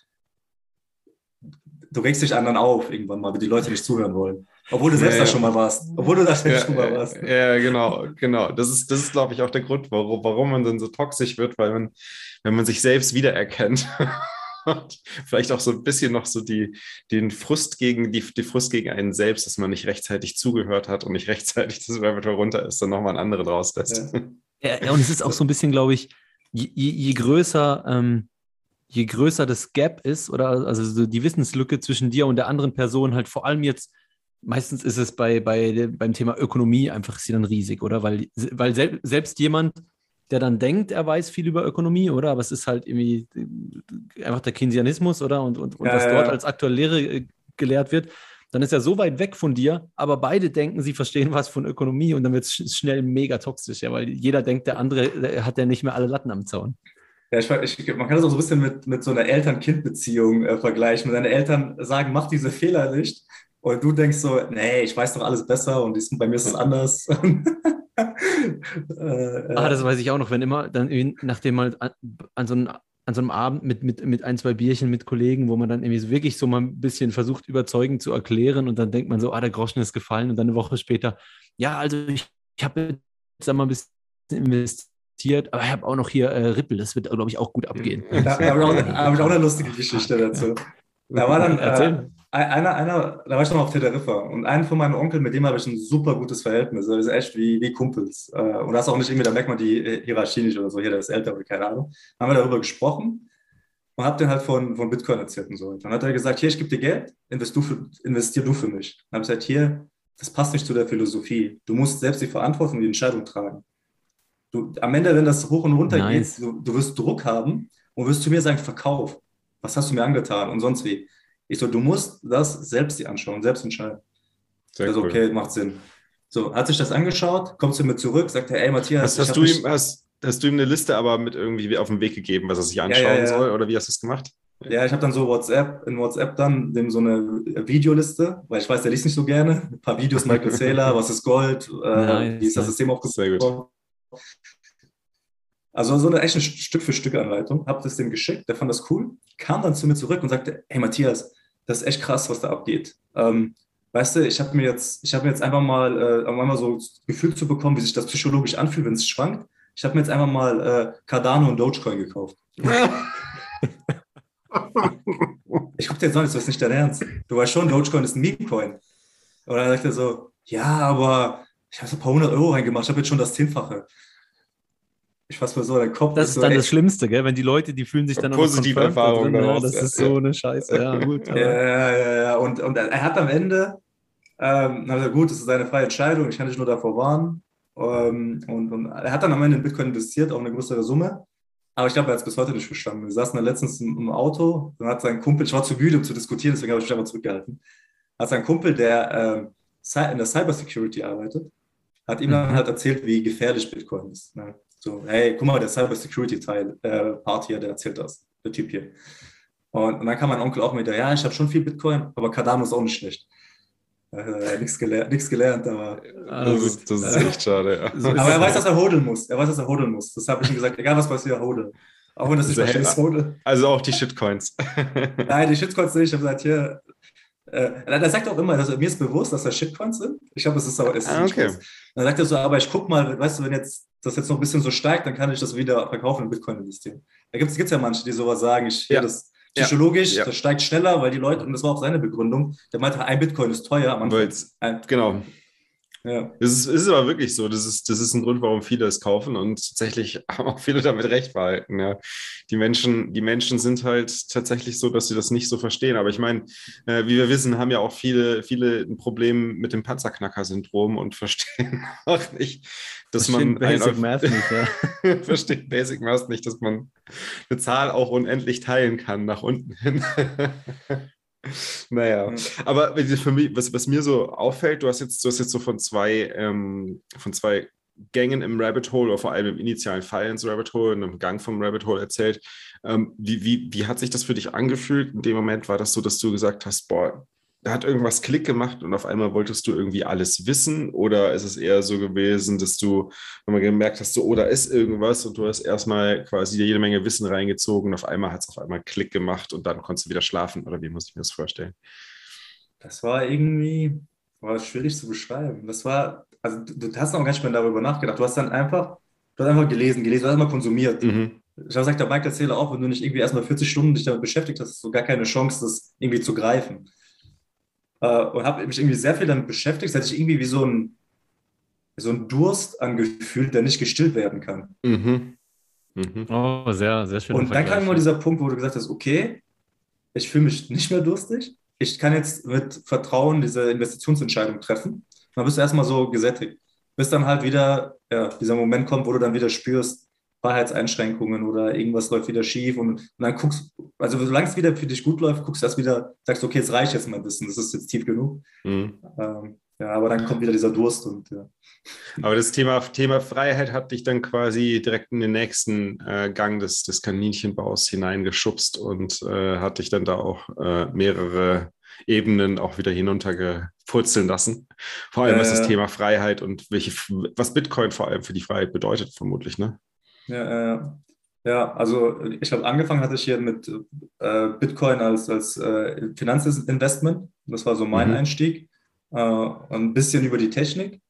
Speaker 1: du regst dich anderen auf irgendwann mal, wenn die Leute nicht zuhören wollen. Obwohl du selbst ja, da schon mal warst. Obwohl du da selbst
Speaker 3: ja,
Speaker 1: schon mal warst.
Speaker 3: Ja, genau, genau. Das ist, das ist, glaube ich, auch der Grund, warum, warum man dann so toxisch wird, weil man, wenn man sich selbst wiedererkennt (laughs) und vielleicht auch so ein bisschen noch so die, den Frust gegen, die, die Frust gegen einen selbst, dass man nicht rechtzeitig zugehört hat und nicht rechtzeitig das Rabbit runter ist, dann nochmal ein andere draus lässt.
Speaker 2: Ja. ja, und es ist auch so ein bisschen, glaube ich, je, je größer, ähm, je größer das Gap ist, oder also so die Wissenslücke zwischen dir und der anderen Person, halt vor allem jetzt, meistens ist es bei, bei, beim Thema Ökonomie einfach ist sie dann riesig, oder? Weil, weil sel selbst jemand, der dann denkt, er weiß viel über Ökonomie, oder? Aber es ist halt irgendwie äh, einfach der Keynesianismus, oder? Und, und, und ja, was dort ja. als aktuelle Lehre äh, gelehrt wird, dann ist er so weit weg von dir, aber beide denken, sie verstehen was von Ökonomie und dann wird es schnell mega toxisch, ja, weil jeder denkt, der andere der hat ja nicht mehr alle Latten am Zaun.
Speaker 1: Ja, ich, ich, man kann das auch so ein bisschen mit, mit so einer Eltern-Kind-Beziehung äh, vergleichen. Wenn deine Eltern sagen, mach diese Fehler nicht, und du denkst so, nee, ich weiß doch alles besser und bei mir ist es anders. (laughs)
Speaker 2: äh, ah, das weiß ich auch noch, wenn immer, dann nachdem mal an, an, so einem, an so einem Abend mit, mit, mit ein, zwei Bierchen mit Kollegen, wo man dann irgendwie so wirklich so mal ein bisschen versucht, überzeugend zu erklären und dann denkt man so, ah, der Groschen ist gefallen und dann eine Woche später, ja, also ich, ich habe jetzt einmal ein bisschen investiert, aber ich habe auch noch hier äh, Rippel, das wird, glaube ich, auch gut abgehen.
Speaker 1: Da, da habe ich, hab ich, auch eine lustige (laughs) Geschichte dazu. Da war dann, äh, einer, einer, da war ich noch auf Teneriffa und einen von meinen Onkeln, mit dem habe ich ein super gutes Verhältnis. Wir sind echt wie, wie Kumpels. Äh, und das ist auch nicht irgendwie, da merkt man die Hierarchie nicht oder so, hier, der ist älter oder keine Ahnung. Dann haben wir darüber gesprochen und habe den halt von, von Bitcoin erzählt und so. Dann hat er gesagt, hier, ich gebe dir Geld, investier du, für, investier du für mich. Dann habe ich gesagt, hier, das passt nicht zu der Philosophie. Du musst selbst die Verantwortung und die Entscheidung tragen. Du, am Ende, wenn das hoch und runter nice. geht, du, du wirst Druck haben und wirst zu mir sagen, Verkauf. Was hast du mir angetan und sonst wie. Ich so, du musst das selbst dir anschauen, selbst entscheiden. Sehr also, cool. okay, macht Sinn. So, hat sich das angeschaut, kommt zu mir zurück, sagt er, ey Matthias.
Speaker 3: Hast, hast du ihm, hast, hast du ihm eine Liste aber mit irgendwie auf den Weg gegeben, was er sich anschauen ja, ja, ja. soll oder wie hast du es gemacht?
Speaker 1: Ja, ich habe dann so WhatsApp, in WhatsApp dann dem so eine Videoliste, weil ich weiß, der liest nicht so gerne. Ein paar Videos, Michael Saylor, (laughs) was ist Gold, äh, nice, wie ist das System aufgebaut. Also so eine echt eine Stück für Stück Anleitung. Habe das dem geschickt, der fand das cool, kam dann zu mir zurück und sagte, hey Matthias, das ist echt krass, was da abgeht. Ähm, weißt du, ich habe mir jetzt, ich habe mir jetzt einfach mal, äh, einmal so das Gefühl zu bekommen, wie sich das psychologisch anfühlt, wenn es schwankt. Ich habe mir jetzt einfach mal äh, Cardano und Dogecoin gekauft. (laughs) ich guck dir jetzt an, das ist nicht dein Ernst. Du weißt schon, Dogecoin ist ein Meme-Coin. Und dann sagt er so, ja, aber ich habe so ein paar hundert Euro reingemacht, ich habe jetzt schon das Zehnfache ich fasse mal so, der Kopf
Speaker 2: Das ist, so dann das Schlimmste, gell? wenn die Leute, die fühlen sich dann
Speaker 3: positive Erfahrungen.
Speaker 2: Da ja, das ist so eine Scheiße. Ja, gut.
Speaker 1: ja, ja, ja, ja. Und, und er hat am Ende, ähm, gesagt, gut, das ist seine freie Entscheidung, ich kann dich nur davor warnen. Ähm, und, und er hat dann am Ende in Bitcoin investiert, auch eine größere Summe. Aber ich glaube, er hat es bis heute nicht verstanden. Wir saßen dann letztens im, im, Auto, dann hat sein Kumpel, ich war zu müde, um zu diskutieren, deswegen habe ich mich einfach zurückgehalten, hat sein Kumpel, der äh, in der Cybersecurity arbeitet, hat ihm dann mhm. halt erzählt, wie gefährlich Bitcoin ist. Ne? So, hey, guck mal, der Cybersecurity-Teil, äh, Part hier, der erzählt das, der Typ hier. Und, und dann kam mein Onkel auch mit, ja, ich habe schon viel Bitcoin, aber Cardano ist auch nicht schlecht. Äh, nichts gelernt, gelernt, aber.
Speaker 3: Also, das, ist, das ist echt schade, ja.
Speaker 1: Aber er weiß, dass er hodeln muss. Er weiß, dass er hodeln muss. Das habe ich ihm gesagt, egal was passiert, hodel. Auch wenn das nicht also,
Speaker 3: ist, hodel. Also auch die Shitcoins. (laughs)
Speaker 1: Nein, die Shitcoins nicht. Ich habe gesagt, hier, äh, er sagt auch immer, also mir ist bewusst, dass das Shitcoins sind. Ich glaube, es ist aber. Es ah, okay. Dann sagt er so, aber ich guck mal, weißt du, wenn jetzt das jetzt noch ein bisschen so steigt, dann kann ich das wieder verkaufen und Bitcoin investieren. Da gibt es ja manche, die sowas sagen, ich ja. das psychologisch, ja. das steigt schneller, weil die Leute, und das war auch seine Begründung, der meinte, ein Bitcoin ist teuer
Speaker 3: Anfang. Ein, genau. Ja. Das ist, ist aber wirklich so. Das ist, das ist ein Grund, warum viele es kaufen und tatsächlich (laughs) haben auch viele damit recht behalten. Ja. Die, Menschen, die Menschen sind halt tatsächlich so, dass sie das nicht so verstehen. Aber ich meine, äh, wie wir wissen, haben ja auch viele, viele ein Problem mit dem Panzerknacker-Syndrom und verstehen (laughs) auch nicht, dass verstehen man. Basic Math nicht, ja. (laughs) versteht Basic Math nicht, dass man eine Zahl auch unendlich teilen kann nach unten hin. Naja, aber für mich, was, was mir so auffällt, du hast jetzt, du hast jetzt so von zwei, ähm, von zwei Gängen im Rabbit Hole oder vor allem im initialen Fall ins Rabbit Hole, in einem Gang vom Rabbit Hole erzählt. Ähm, wie, wie, wie hat sich das für dich angefühlt? In dem Moment war das so, dass du gesagt hast, boah, da hat irgendwas Klick gemacht und auf einmal wolltest du irgendwie alles wissen? Oder ist es eher so gewesen, dass du, wenn man gemerkt hast, so, oh, da ist irgendwas und du hast erstmal quasi jede Menge Wissen reingezogen und auf einmal hat es auf einmal Klick gemacht und dann konntest du wieder schlafen? Oder wie muss ich mir das vorstellen?
Speaker 1: Das war irgendwie, war schwierig zu beschreiben. Das war, also du, du hast noch gar nicht mehr darüber nachgedacht. Du hast dann einfach, du hast einfach gelesen, gelesen, du hast mal konsumiert. Mhm. Ich habe gesagt, der Mike erzähle auch, wenn du nicht irgendwie erstmal 40 Stunden dich damit beschäftigt hast, hast du gar keine Chance, das irgendwie zu greifen. Äh, und habe mich irgendwie sehr viel damit beschäftigt, dass ich irgendwie wie so ein, so ein Durst angefühlt, der nicht gestillt werden kann. Mhm.
Speaker 2: Mhm. Oh, sehr, sehr schön.
Speaker 1: Und dann kam immer dieser Punkt, wo du gesagt hast, okay, ich fühle mich nicht mehr durstig. Ich kann jetzt mit Vertrauen diese Investitionsentscheidung treffen. Dann bist du erstmal so gesättigt. Bis dann halt wieder ja, dieser Moment kommt, wo du dann wieder spürst, Freiheitseinschränkungen oder irgendwas läuft wieder schief und, und dann guckst, also solange es wieder für dich gut läuft, guckst du erst wieder, sagst, okay, es reicht jetzt mein Wissen, das ist jetzt tief genug. Mhm. Ähm, ja, aber dann kommt wieder dieser Durst und ja.
Speaker 3: Aber das Thema, Thema Freiheit hat dich dann quasi direkt in den nächsten äh, Gang des, des Kaninchenbaus hineingeschubst und äh, hat dich dann da auch äh, mehrere Ebenen auch wieder hinuntergepurzeln lassen. Vor allem was das Thema Freiheit und welche, was Bitcoin vor allem für die Freiheit bedeutet, vermutlich, ne?
Speaker 1: Ja, ja, also ich habe angefangen hatte ich hier mit äh, Bitcoin als, als äh, Finanzinvestment. Das war so mein mhm. Einstieg. Äh, ein bisschen über die Technik.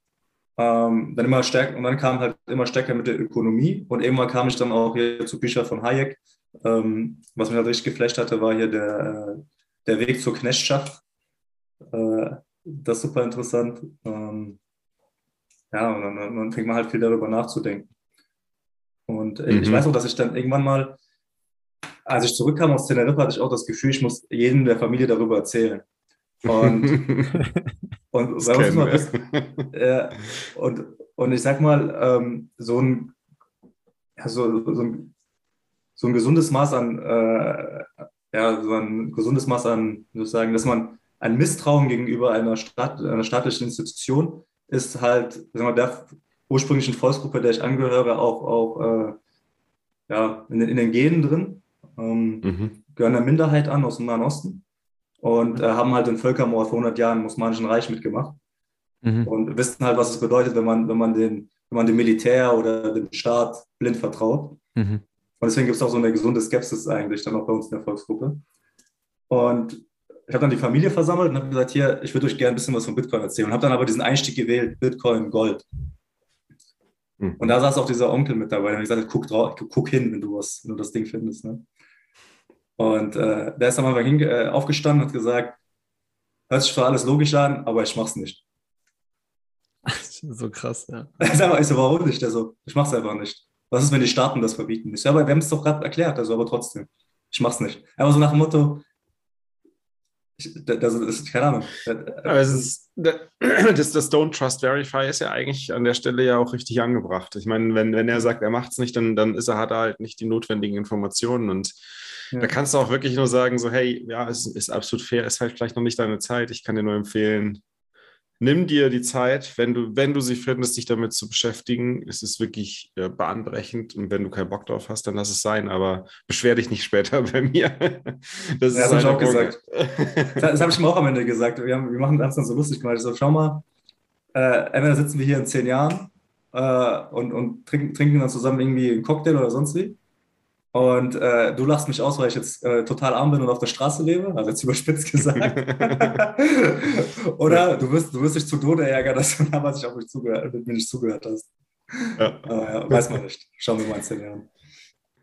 Speaker 1: Ähm, dann immer stärker, und dann kam halt immer stärker mit der Ökonomie. Und irgendwann kam ich dann auch hier zu Büchern von Hayek. Ähm, was mich halt richtig geflasht hatte, war hier der, äh, der Weg zur Knechtschaft. Äh, das ist super interessant. Ähm, ja, und dann, dann fängt man halt viel darüber nachzudenken. Und äh, mhm. ich weiß auch, dass ich dann irgendwann mal, als ich zurückkam aus Teneriffa, hatte ich auch das Gefühl, ich muss jedem der Familie darüber erzählen. Und, (laughs) und, das mal bist, äh, und, und ich sag mal, ähm, so, ein, ja, so, so, ein, so ein gesundes Maß an, äh, ja, so ein gesundes Maß an, sozusagen, dass man ein Misstrauen gegenüber einer, Staat, einer staatlichen Institution ist halt, sagen wir, der ursprünglichen Volksgruppe, der ich angehöre, auch, auch äh, ja, in, in, den Genen drin. Ähm, mhm. Gehören der Minderheit an aus dem Nahen Osten und äh, haben halt den Völkermord vor 100 Jahren im Osmanischen Reich mitgemacht. Mhm. Und wissen halt, was es bedeutet, wenn man, wenn man, den, wenn man dem Militär oder dem Staat blind vertraut. Mhm. Und deswegen gibt es auch so eine gesunde Skepsis eigentlich dann auch bei uns in der Volksgruppe. Und ich habe dann die Familie versammelt und habe gesagt, hier, ich würde euch gerne ein bisschen was von Bitcoin erzählen. Und habe dann aber diesen Einstieg gewählt, Bitcoin, Gold. Mhm. Und da saß auch dieser Onkel mit dabei. Und ich gesagt, guck, drauf, guck hin, wenn du, was, wenn du das Ding findest. Ne? Und äh, der ist dann mal äh, aufgestanden und hat gesagt, hört sich zwar alles logisch an, aber ich mach's nicht. (laughs)
Speaker 2: so krass, ja.
Speaker 1: Ich sag so, warum nicht? Der so, ich mach's einfach nicht. Was ist, wenn die Staaten das verbieten? Ich sage, aber wir haben es doch gerade erklärt, also aber trotzdem. Ich mach's nicht. Aber so nach dem Motto, das ist keine Ahnung.
Speaker 3: Ist, (clears throat) das, das Don't Trust Verify ist ja eigentlich an der Stelle ja auch richtig angebracht. Ich meine, wenn, wenn er sagt, er macht es nicht, dann, dann ist er, hat er halt nicht die notwendigen Informationen. Und ja. da kannst du auch wirklich nur sagen, so, hey, ja, es ist absolut fair, ist halt vielleicht noch nicht deine Zeit. Ich kann dir nur empfehlen, nimm dir die Zeit, wenn du, wenn du sie findest, dich damit zu beschäftigen. Es ist wirklich äh, bahnbrechend und wenn du keinen Bock drauf hast, dann lass es sein, aber beschwer dich nicht (laughs) später bei mir.
Speaker 1: Das, ja, das habe ich auch gesagt. das habe ich mir auch am Ende gesagt. Wir, haben, wir machen das dann so lustig gemacht. Ich so, schau mal, äh, entweder sitzen wir hier in zehn Jahren äh, und, und trinken, trinken dann zusammen irgendwie einen Cocktail oder sonst wie. Und äh, du lachst mich aus, weil ich jetzt äh, total arm bin und auf der Straße lebe, also jetzt überspitzt gesagt. (laughs) Oder du wirst, du wirst dich zu Tode ärgern, dass du damals nicht auf mich zugehört, mit mir nicht zugehört hast. Ja. Äh, weiß man nicht. Schauen wir mal in zehn Jahren.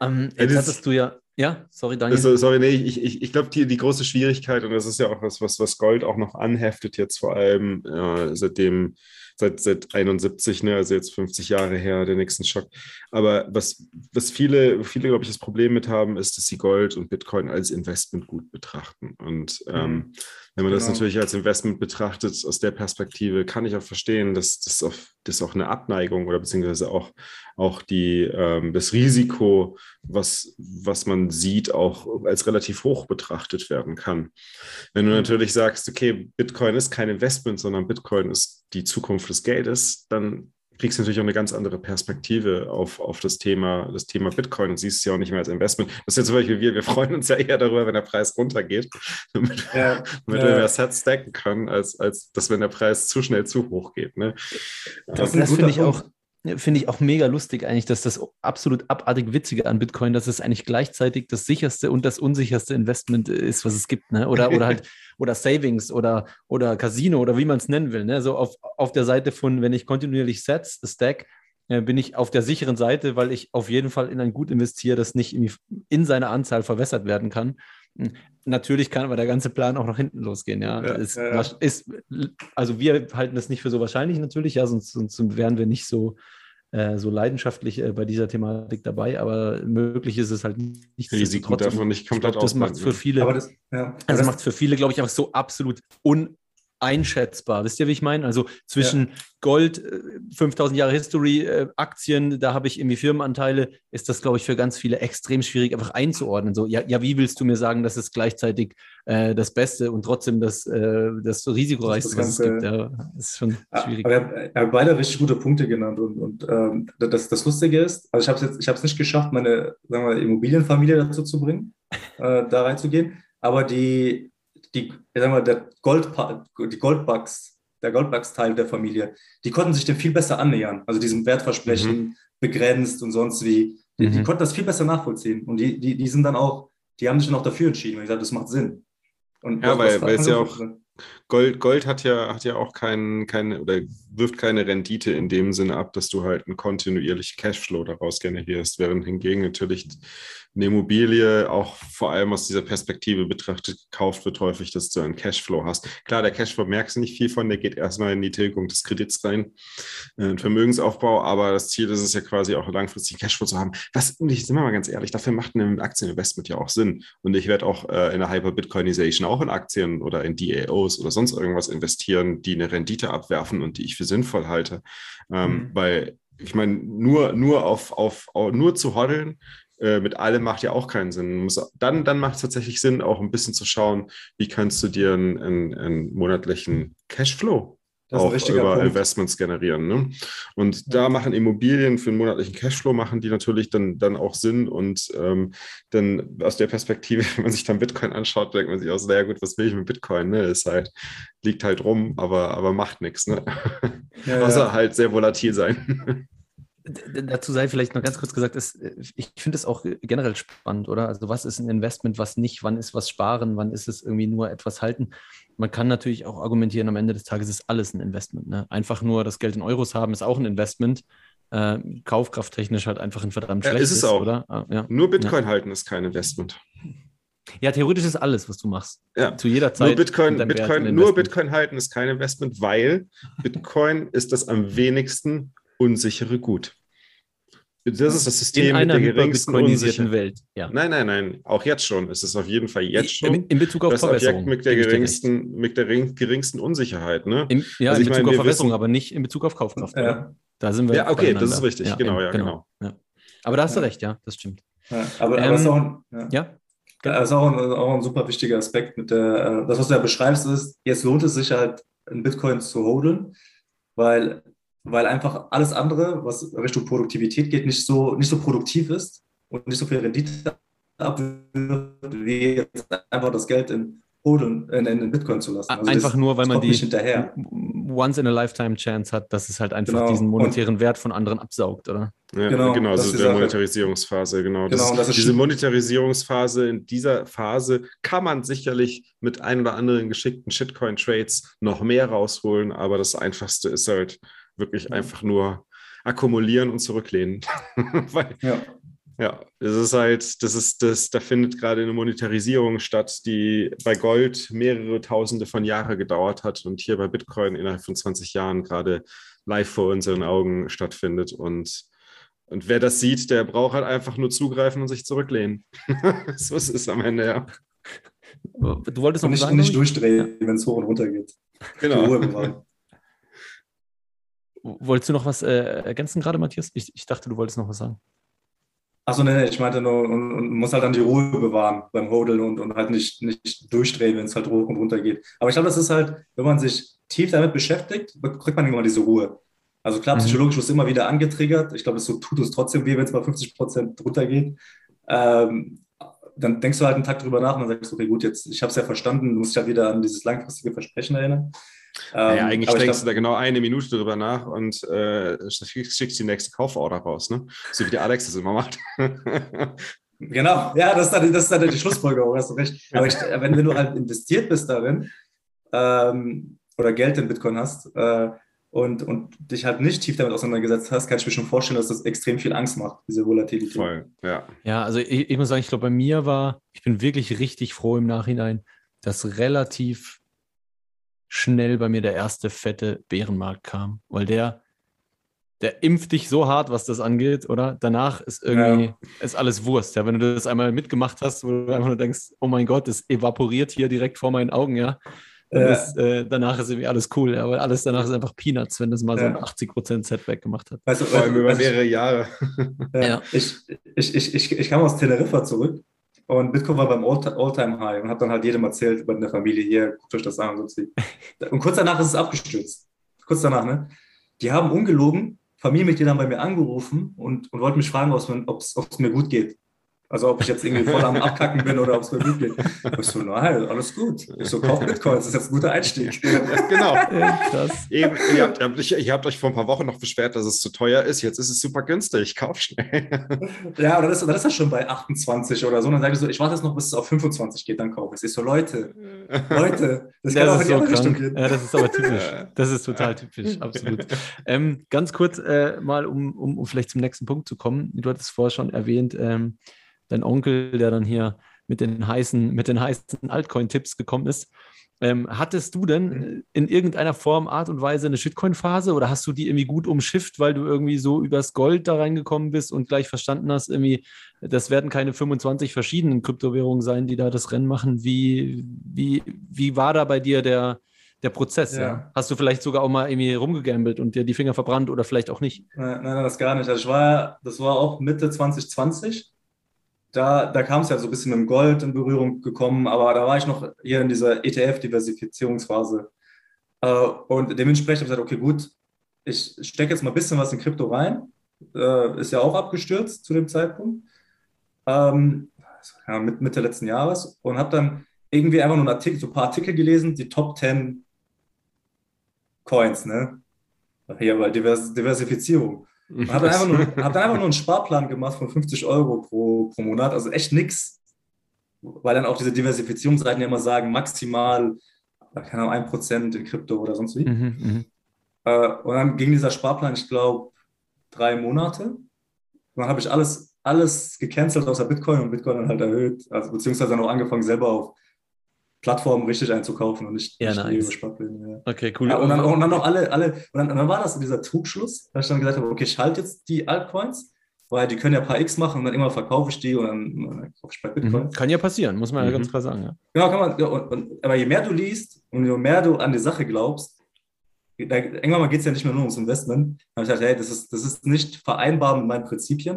Speaker 2: Um, jetzt hattest du ja, ja, sorry, danke.
Speaker 3: sorry, nee, ich, ich, ich glaube, die, die große Schwierigkeit, und das ist ja auch was, was, was Gold auch noch anheftet, jetzt vor allem äh, seitdem seit, seit 71, ne, also jetzt 50 Jahre her, der nächsten Schock. Aber was, was viele, viele, glaube ich, das Problem mit haben, ist, dass sie Gold und Bitcoin als Investment gut betrachten. Und ähm, Wenn man
Speaker 1: Genau.
Speaker 3: das natürlich als Investment betrachtet, aus der Perspektive, kann ich auch verstehen, dass das auch eine Abneigung oder beziehungsweise auch, auch die, ähm, das Risiko, was, was man sieht, auch als relativ hoch betrachtet werden kann. Wenn du natürlich sagst, okay, Bitcoin ist kein Investment, sondern Bitcoin ist die Zukunft des Geldes, dann kriegst du natürlich auch eine ganz andere Perspektive auf, auf das Thema, das Thema Bitcoin und siehst es ja auch nicht mehr als Investment. Das ist ja zum Beispiel wir, wir freuen uns ja eher darüber, wenn der Preis runtergeht, (laughs) damit,
Speaker 1: Ja,
Speaker 3: damit wir mehr Sets stacken können, als, als dass wenn der Preis zu schnell zu hoch geht. Ne?
Speaker 1: Das
Speaker 2: Das
Speaker 1: guter
Speaker 2: finde ich auch. Finde ich auch mega lustig eigentlich, dass das absolut abartig Witzige an Bitcoin, dass es eigentlich gleichzeitig das sicherste und das unsicherste Investment ist, was es gibt, ne? Oder, oder halt, (laughs) oder Savings oder, oder Casino oder wie man es nennen will. Ne? So auf, auf der Seite von, wenn ich kontinuierlich Sets, Stack, äh, bin ich auf der sicheren Seite, weil ich auf jeden Fall in ein Gut investiere, das nicht irgendwie in seiner Anzahl verwässert werden kann. Natürlich kann aber der ganze Plan auch nach hinten losgehen, ja.
Speaker 1: Ja,
Speaker 2: ist,
Speaker 1: ja, ja.
Speaker 2: ist, also wir halten das nicht für so wahrscheinlich natürlich, ja, sonst, sonst wären wir nicht so, äh, so leidenschaftlich äh, bei dieser Thematik dabei, aber möglich ist es halt nicht.
Speaker 3: Risiko darf man nicht
Speaker 2: Ich
Speaker 3: komplett
Speaker 2: glaub, das macht für viele,
Speaker 1: Aber das, ja.
Speaker 2: also
Speaker 1: das,
Speaker 2: macht für viele, glaube ich, einfach so absolut uneinschätzbar. Wisst ihr, wie ich meine? Also zwischen Gold, äh, 5000 Jahre History, äh, Aktien, da habe ich irgendwie Firmenanteile, ist das, glaube ich, für ganz viele extrem schwierig einfach einzuordnen. So, ja, ja wie willst du mir sagen, dass es gleichzeitig äh, das Beste und trotzdem das, äh, das risikoreichste,
Speaker 1: Das
Speaker 2: was es gibt? Ja, ist schon
Speaker 1: Ja,
Speaker 2: schwierig.
Speaker 1: Aber er, er hat beide richtig gute Punkte genannt. Und, und ähm, das, das Lustige ist, also ich habe es jetzt, ich habe es nicht geschafft, meine sagen wir, Immobilienfamilie dazu zu bringen, (laughs) äh, da reinzugehen. Aber die, die, ich sag mal, der Gold, die Goldbugs, der Goldbugs-Teil der Familie, die konnten sich dem viel besser annähern. Also diesem Wertversprechen begrenzt und sonst wie. Die, die
Speaker 2: Mhm.
Speaker 1: konnten das viel besser nachvollziehen. Und die, die, die sind dann auch, die haben sich dann auch dafür entschieden und gesagt, das macht Sinn. Und
Speaker 3: Ja, weil- weil es ja auch- Gold, Gold hat ja, hat ja auch keinen, keine oder wirft keine Rendite in dem Sinne ab, dass du halt einen kontinuierlichen Cashflow daraus generierst, während hingegen natürlich eine Immobilie auch vor allem aus dieser Perspektive betrachtet gekauft wird, häufig, dass du einen Cashflow hast. Klar, der Cashflow merkst du nicht viel von, der geht erstmal in die Tilgung des Kredits rein, äh, Vermögensaufbau, aber das Ziel ist es ja quasi auch langfristig Cashflow zu haben. Was, ich sind wir mal ganz ehrlich, dafür macht ein Aktieninvestment ja auch Sinn. Und ich werde auch äh, in der Hyper-Bitcoinization auch in Aktien oder in DAOs oder sonst irgendwas investieren, die eine Rendite abwerfen und die ich für sinnvoll halte. Ähm,
Speaker 1: Mhm.
Speaker 3: Weil ich meine, nur, nur auf, auf, auf nur zu hoddeln äh, mit allem macht ja auch keinen Sinn. Muss, dann dann macht es tatsächlich Sinn, auch ein bisschen zu schauen, wie kannst du dir einen, einen, einen monatlichen Cashflow auch über
Speaker 1: Punkt.
Speaker 3: Investments generieren. Ne? Und da machen Immobilien für einen monatlichen Cashflow, machen die natürlich dann, dann auch Sinn. Und ähm, dann aus der Perspektive, (laughs) wenn man sich dann Bitcoin anschaut, denkt man sich auch so, naja gut, was will ich mit Bitcoin? Ne? Ist halt, liegt halt rum, aber, aber macht nichts. Ne?
Speaker 1: Ja, (laughs)
Speaker 3: Außer
Speaker 1: ja.
Speaker 3: halt sehr volatil sein. (laughs)
Speaker 2: Dazu sei vielleicht noch ganz kurz gesagt, ist, äh, ich finde es auch generell spannend, oder? Also was ist ein Investment, was nicht, wann ist was sparen, wann ist es irgendwie nur etwas halten? Man kann natürlich auch argumentieren, am Ende des Tages ist alles ein Investment. Ne? Einfach nur das Geld in Euros haben, ist auch ein Investment. Äh, kaufkrafttechnisch halt einfach ein verdammt
Speaker 3: Ja, ist
Speaker 2: schlechtes,
Speaker 3: es auch.
Speaker 2: oder? Ah, ja.
Speaker 3: Nur Bitcoin halten ist kein Investment.
Speaker 2: ja, theoretisch ist alles, was du machst.
Speaker 3: Ja.
Speaker 2: Zu jeder Zeit.
Speaker 3: Nur Bitcoin, Bitcoin, nur. Bitcoin halten ist kein Investment, weil Bitcoin ist das am wenigsten unsichere Gut. Das ist das System
Speaker 2: in einer
Speaker 3: mit der geringsten Unsicherheit.
Speaker 2: Welt. Ja.
Speaker 3: Nein, nein, nein. Auch jetzt schon. Es ist auf jeden Fall jetzt schon
Speaker 2: In, in Bezug auf
Speaker 3: das Objekt
Speaker 2: Verwässerung.
Speaker 3: mit der geringsten, mit der ring- geringsten Unsicherheit. Ne?
Speaker 2: Im, ja,
Speaker 3: Also
Speaker 2: in
Speaker 3: ich
Speaker 2: Bezug
Speaker 3: meine,
Speaker 2: auf
Speaker 3: wissen-
Speaker 2: aber nicht in Bezug auf Kaufkraft.
Speaker 1: Ja,
Speaker 2: Da sind wir.
Speaker 3: Ja, okay, das ist richtig. Genau, ja, genau.
Speaker 2: Ja. Aber da hast du
Speaker 1: Ja.
Speaker 2: recht, ja, das stimmt.
Speaker 1: ja. Aber,
Speaker 2: Ähm,
Speaker 1: aber das ist auch ein, ja.
Speaker 2: Ja,
Speaker 1: Das ist auch ein, auch ein super wichtiger Aspekt. Mit der, äh, das, was du ja beschreibst, ist, jetzt lohnt es sich halt, einen Bitcoin zu hodeln, weil, weil einfach alles andere, was Richtung Produktivität geht, nicht so, nicht so produktiv ist und nicht so viel Rendite abwirft, wie jetzt einfach das Geld in in, in Bitcoin zu lassen. Also
Speaker 2: einfach
Speaker 1: das,
Speaker 2: nur, weil
Speaker 1: das
Speaker 2: man die
Speaker 1: nicht hinterher.
Speaker 2: once in a lifetime Chance hat, dass es halt einfach
Speaker 1: Genau.
Speaker 2: diesen monetären Wert von anderen absaugt, oder?
Speaker 3: Ja,
Speaker 1: Genau,
Speaker 3: genau,
Speaker 1: das
Speaker 3: also
Speaker 1: ist die
Speaker 3: der. Monetarisierungsphase, genau. Das
Speaker 1: Genau, das ist
Speaker 3: diese Monetarisierungsphase, in dieser Phase kann man sicherlich mit ein oder anderen geschickten Shitcoin-Trades noch mehr rausholen, aber das Einfachste ist halt wirklich einfach nur akkumulieren und zurücklehnen. (laughs) Weil,
Speaker 1: Ja.
Speaker 3: ja, das ist halt, das ist das, da findet gerade eine Monetarisierung statt, die bei Gold mehrere Tausende von Jahre gedauert hat und hier bei Bitcoin innerhalb von 20 Jahren gerade live vor unseren Augen stattfindet. Und, und wer das sieht, der braucht halt einfach nur zugreifen und sich zurücklehnen. (laughs) so ist es am Ende, ja.
Speaker 2: Du wolltest noch
Speaker 1: nicht,
Speaker 2: sagen?
Speaker 1: nicht durchdrehen, wenn es hoch und runter geht.
Speaker 3: Genau.
Speaker 2: Wolltest du noch was äh, ergänzen gerade, Matthias? Ich, ich dachte, du wolltest noch was sagen.
Speaker 1: Achso, nee, nee, ich meinte nur, und, und muss halt dann die Ruhe bewahren beim Hodeln und, und halt nicht, nicht durchdrehen, wenn es halt hoch und runter geht. Aber ich glaube, das ist halt, wenn man sich tief damit beschäftigt, kriegt man irgendwann diese Ruhe. Also klar,
Speaker 2: Mhm.
Speaker 1: psychologisch wird es immer wieder angetriggert. Ich glaube, es so tut es trotzdem weh, wenn es mal 50 Prozent runtergeht. Ähm, dann denkst du halt einen Tag drüber nach und dann sagst du, okay, gut, jetzt, ich habe es ja verstanden, du musst dich halt wieder an dieses langfristige Versprechen erinnern.
Speaker 3: Naja,
Speaker 1: Ähm,
Speaker 3: eigentlich denkst du
Speaker 1: glaub-
Speaker 3: da genau eine Minute drüber nach und äh, schickst schickst die nächste Kauforder raus, ne? So wie der Alex das immer macht. (laughs)
Speaker 1: Genau, ja, das ist dann, das ist dann die Schlussfolgerung, hast du recht. Aber ich, wenn, wenn du halt investiert bist darin ähm, oder Geld in Bitcoin hast äh, und, und dich halt nicht tief damit auseinandergesetzt hast, kann ich mir schon vorstellen, dass das extrem viel Angst macht, diese Volatilität.
Speaker 3: Voll, ja.
Speaker 2: Ja, also ich, ich muss sagen, ich glaube, bei mir war, ich bin wirklich richtig froh im Nachhinein, dass relativ schnell bei mir der erste fette Bärenmarkt kam, weil der, der impft dich so hart, was das angeht, oder? Danach ist irgendwie,
Speaker 1: Ja.
Speaker 2: ist alles Wurst, ja. Wenn du das einmal mitgemacht hast, wo du einfach nur denkst, oh mein Gott, das evaporiert hier direkt vor meinen Augen, ja.
Speaker 1: Ja.
Speaker 2: das, äh, danach ist irgendwie alles cool, ja, weil alles danach ist einfach Peanuts, wenn das mal so
Speaker 1: Ja.
Speaker 2: ein 80% Setback gemacht hat.
Speaker 1: Weißt du,
Speaker 3: Vor allem über
Speaker 1: du,
Speaker 3: mehrere Jahre.
Speaker 1: Ja.
Speaker 2: Ja.
Speaker 1: Ich, ich, ich, ich, ich kam aus Teneriffa zurück und Bitcoin war beim All- All-Time-High und habe dann halt jedem erzählt über der Familie hier, guckt euch das an und so. Und kurz danach ist es abgestürzt. Kurz danach, ne? Die haben ungelogen Familienmitglieder haben bei mir angerufen und, und wollten mich fragen, ob es mir gut geht. Also ob ich jetzt irgendwie voll am Abkacken bin oder ob es mir gut geht. Ich so, nein, alles gut. Ich so, kauf Bitcoin, das ist jetzt ein guter Einstieg.
Speaker 3: genau. (laughs)
Speaker 2: Krass.
Speaker 3: Eben, ihr, habt, ihr, habt, euch- vor ein paar Wochen noch beschwert, dass es zu teuer ist. Jetzt ist es super günstig. Kauf schnell. (laughs)
Speaker 1: Ja, oder ist, dann ist das schon bei 28 oder so. Und dann sage ich so, ich warte jetzt noch, bis es auf 25 geht, dann kaufe ich es. Ich so, Leute, (laughs) Leute, das kann auch in
Speaker 2: Das ist
Speaker 1: die
Speaker 2: so
Speaker 1: andere Richtung gehen.
Speaker 2: Ja, das ist aber typisch.
Speaker 3: Ja.
Speaker 2: Das ist total typisch, absolut. Ähm, ganz kurz äh, mal, um, um, um vielleicht zum nächsten Punkt zu kommen. Du hattest vorher schon erwähnt, ähm, dein Onkel, der dann hier mit den heißen, mit den heißen Altcoin-Tipps gekommen ist. Ähm, hattest du denn in irgendeiner Form, Art und Weise eine Shitcoin-Phase oder hast du die irgendwie gut umschifft, weil du irgendwie so übers Gold da reingekommen bist und gleich verstanden hast, irgendwie, das werden keine 25 verschiedenen Kryptowährungen sein, die da das Rennen machen? Wie, wie, wie war da bei dir der, der Prozess? Ja.
Speaker 1: Ja.
Speaker 2: Hast du vielleicht sogar auch mal irgendwie rumgegambelt und dir die Finger verbrannt oder vielleicht auch nicht?
Speaker 1: Nein, nein, das gar nicht. Also ich war, das war auch Mitte 2020. Da, da kam es ja so ein bisschen mit dem Gold in Berührung gekommen, aber da war ich noch hier in dieser ETF-Diversifizierungsphase. Äh, und dementsprechend habe ich gesagt, okay, gut, ich stecke jetzt mal ein bisschen was in Krypto rein. Äh, ist ja auch abgestürzt zu dem Zeitpunkt. Ähm, ja, mit Mitte letzten Jahres und habe dann irgendwie einfach nur einen Artikel, so ein paar Artikel gelesen, die Top 10 Coins, ne? Hier, weil Divers Diversifizierung. Habe dann, einfach (laughs) nur- hab dann einfach nur einen Sparplan gemacht von 50 Euro pro, pro Monat, also echt nix. Weil dann auch diese Diversifizierungsseiten ja immer sagen, maximal, keine Ahnung, 1% in Krypto oder sonst wie.
Speaker 2: Mhm, mhm.
Speaker 1: Äh, und dann ging dieser Sparplan, ich glaube, drei Monate. Und dann habe ich alles, alles gecancelt außer Bitcoin und Bitcoin dann halt erhöht. Also beziehungsweise dann auch angefangen, selber auf Plattformen richtig einzukaufen und nicht,
Speaker 2: Ja,
Speaker 1: nicht
Speaker 2: nice.
Speaker 1: über Sparpläne. Ja.
Speaker 2: Okay, cool.
Speaker 1: Ja, und, dann, und dann noch alle, alle, und dann, und dann war das so dieser Trugschluss, dass ich dann gesagt habe, okay, ich halte jetzt die Altcoins, weil die können ja ein paar X machen und dann immer verkaufe ich die und dann, kaufe ich bei Bitcoin.
Speaker 2: Mhm. Kann ja passieren, muss man ja
Speaker 3: Mhm.
Speaker 2: ganz klar sagen. Ja.
Speaker 1: Genau, kann man, ja, und, und, aber je mehr du liest und je mehr du an die Sache glaubst, da, irgendwann mal geht es ja nicht mehr nur ums Investment. Da habe ich gesagt, hey, das ist, das ist nicht vereinbar mit meinen Prinzipien.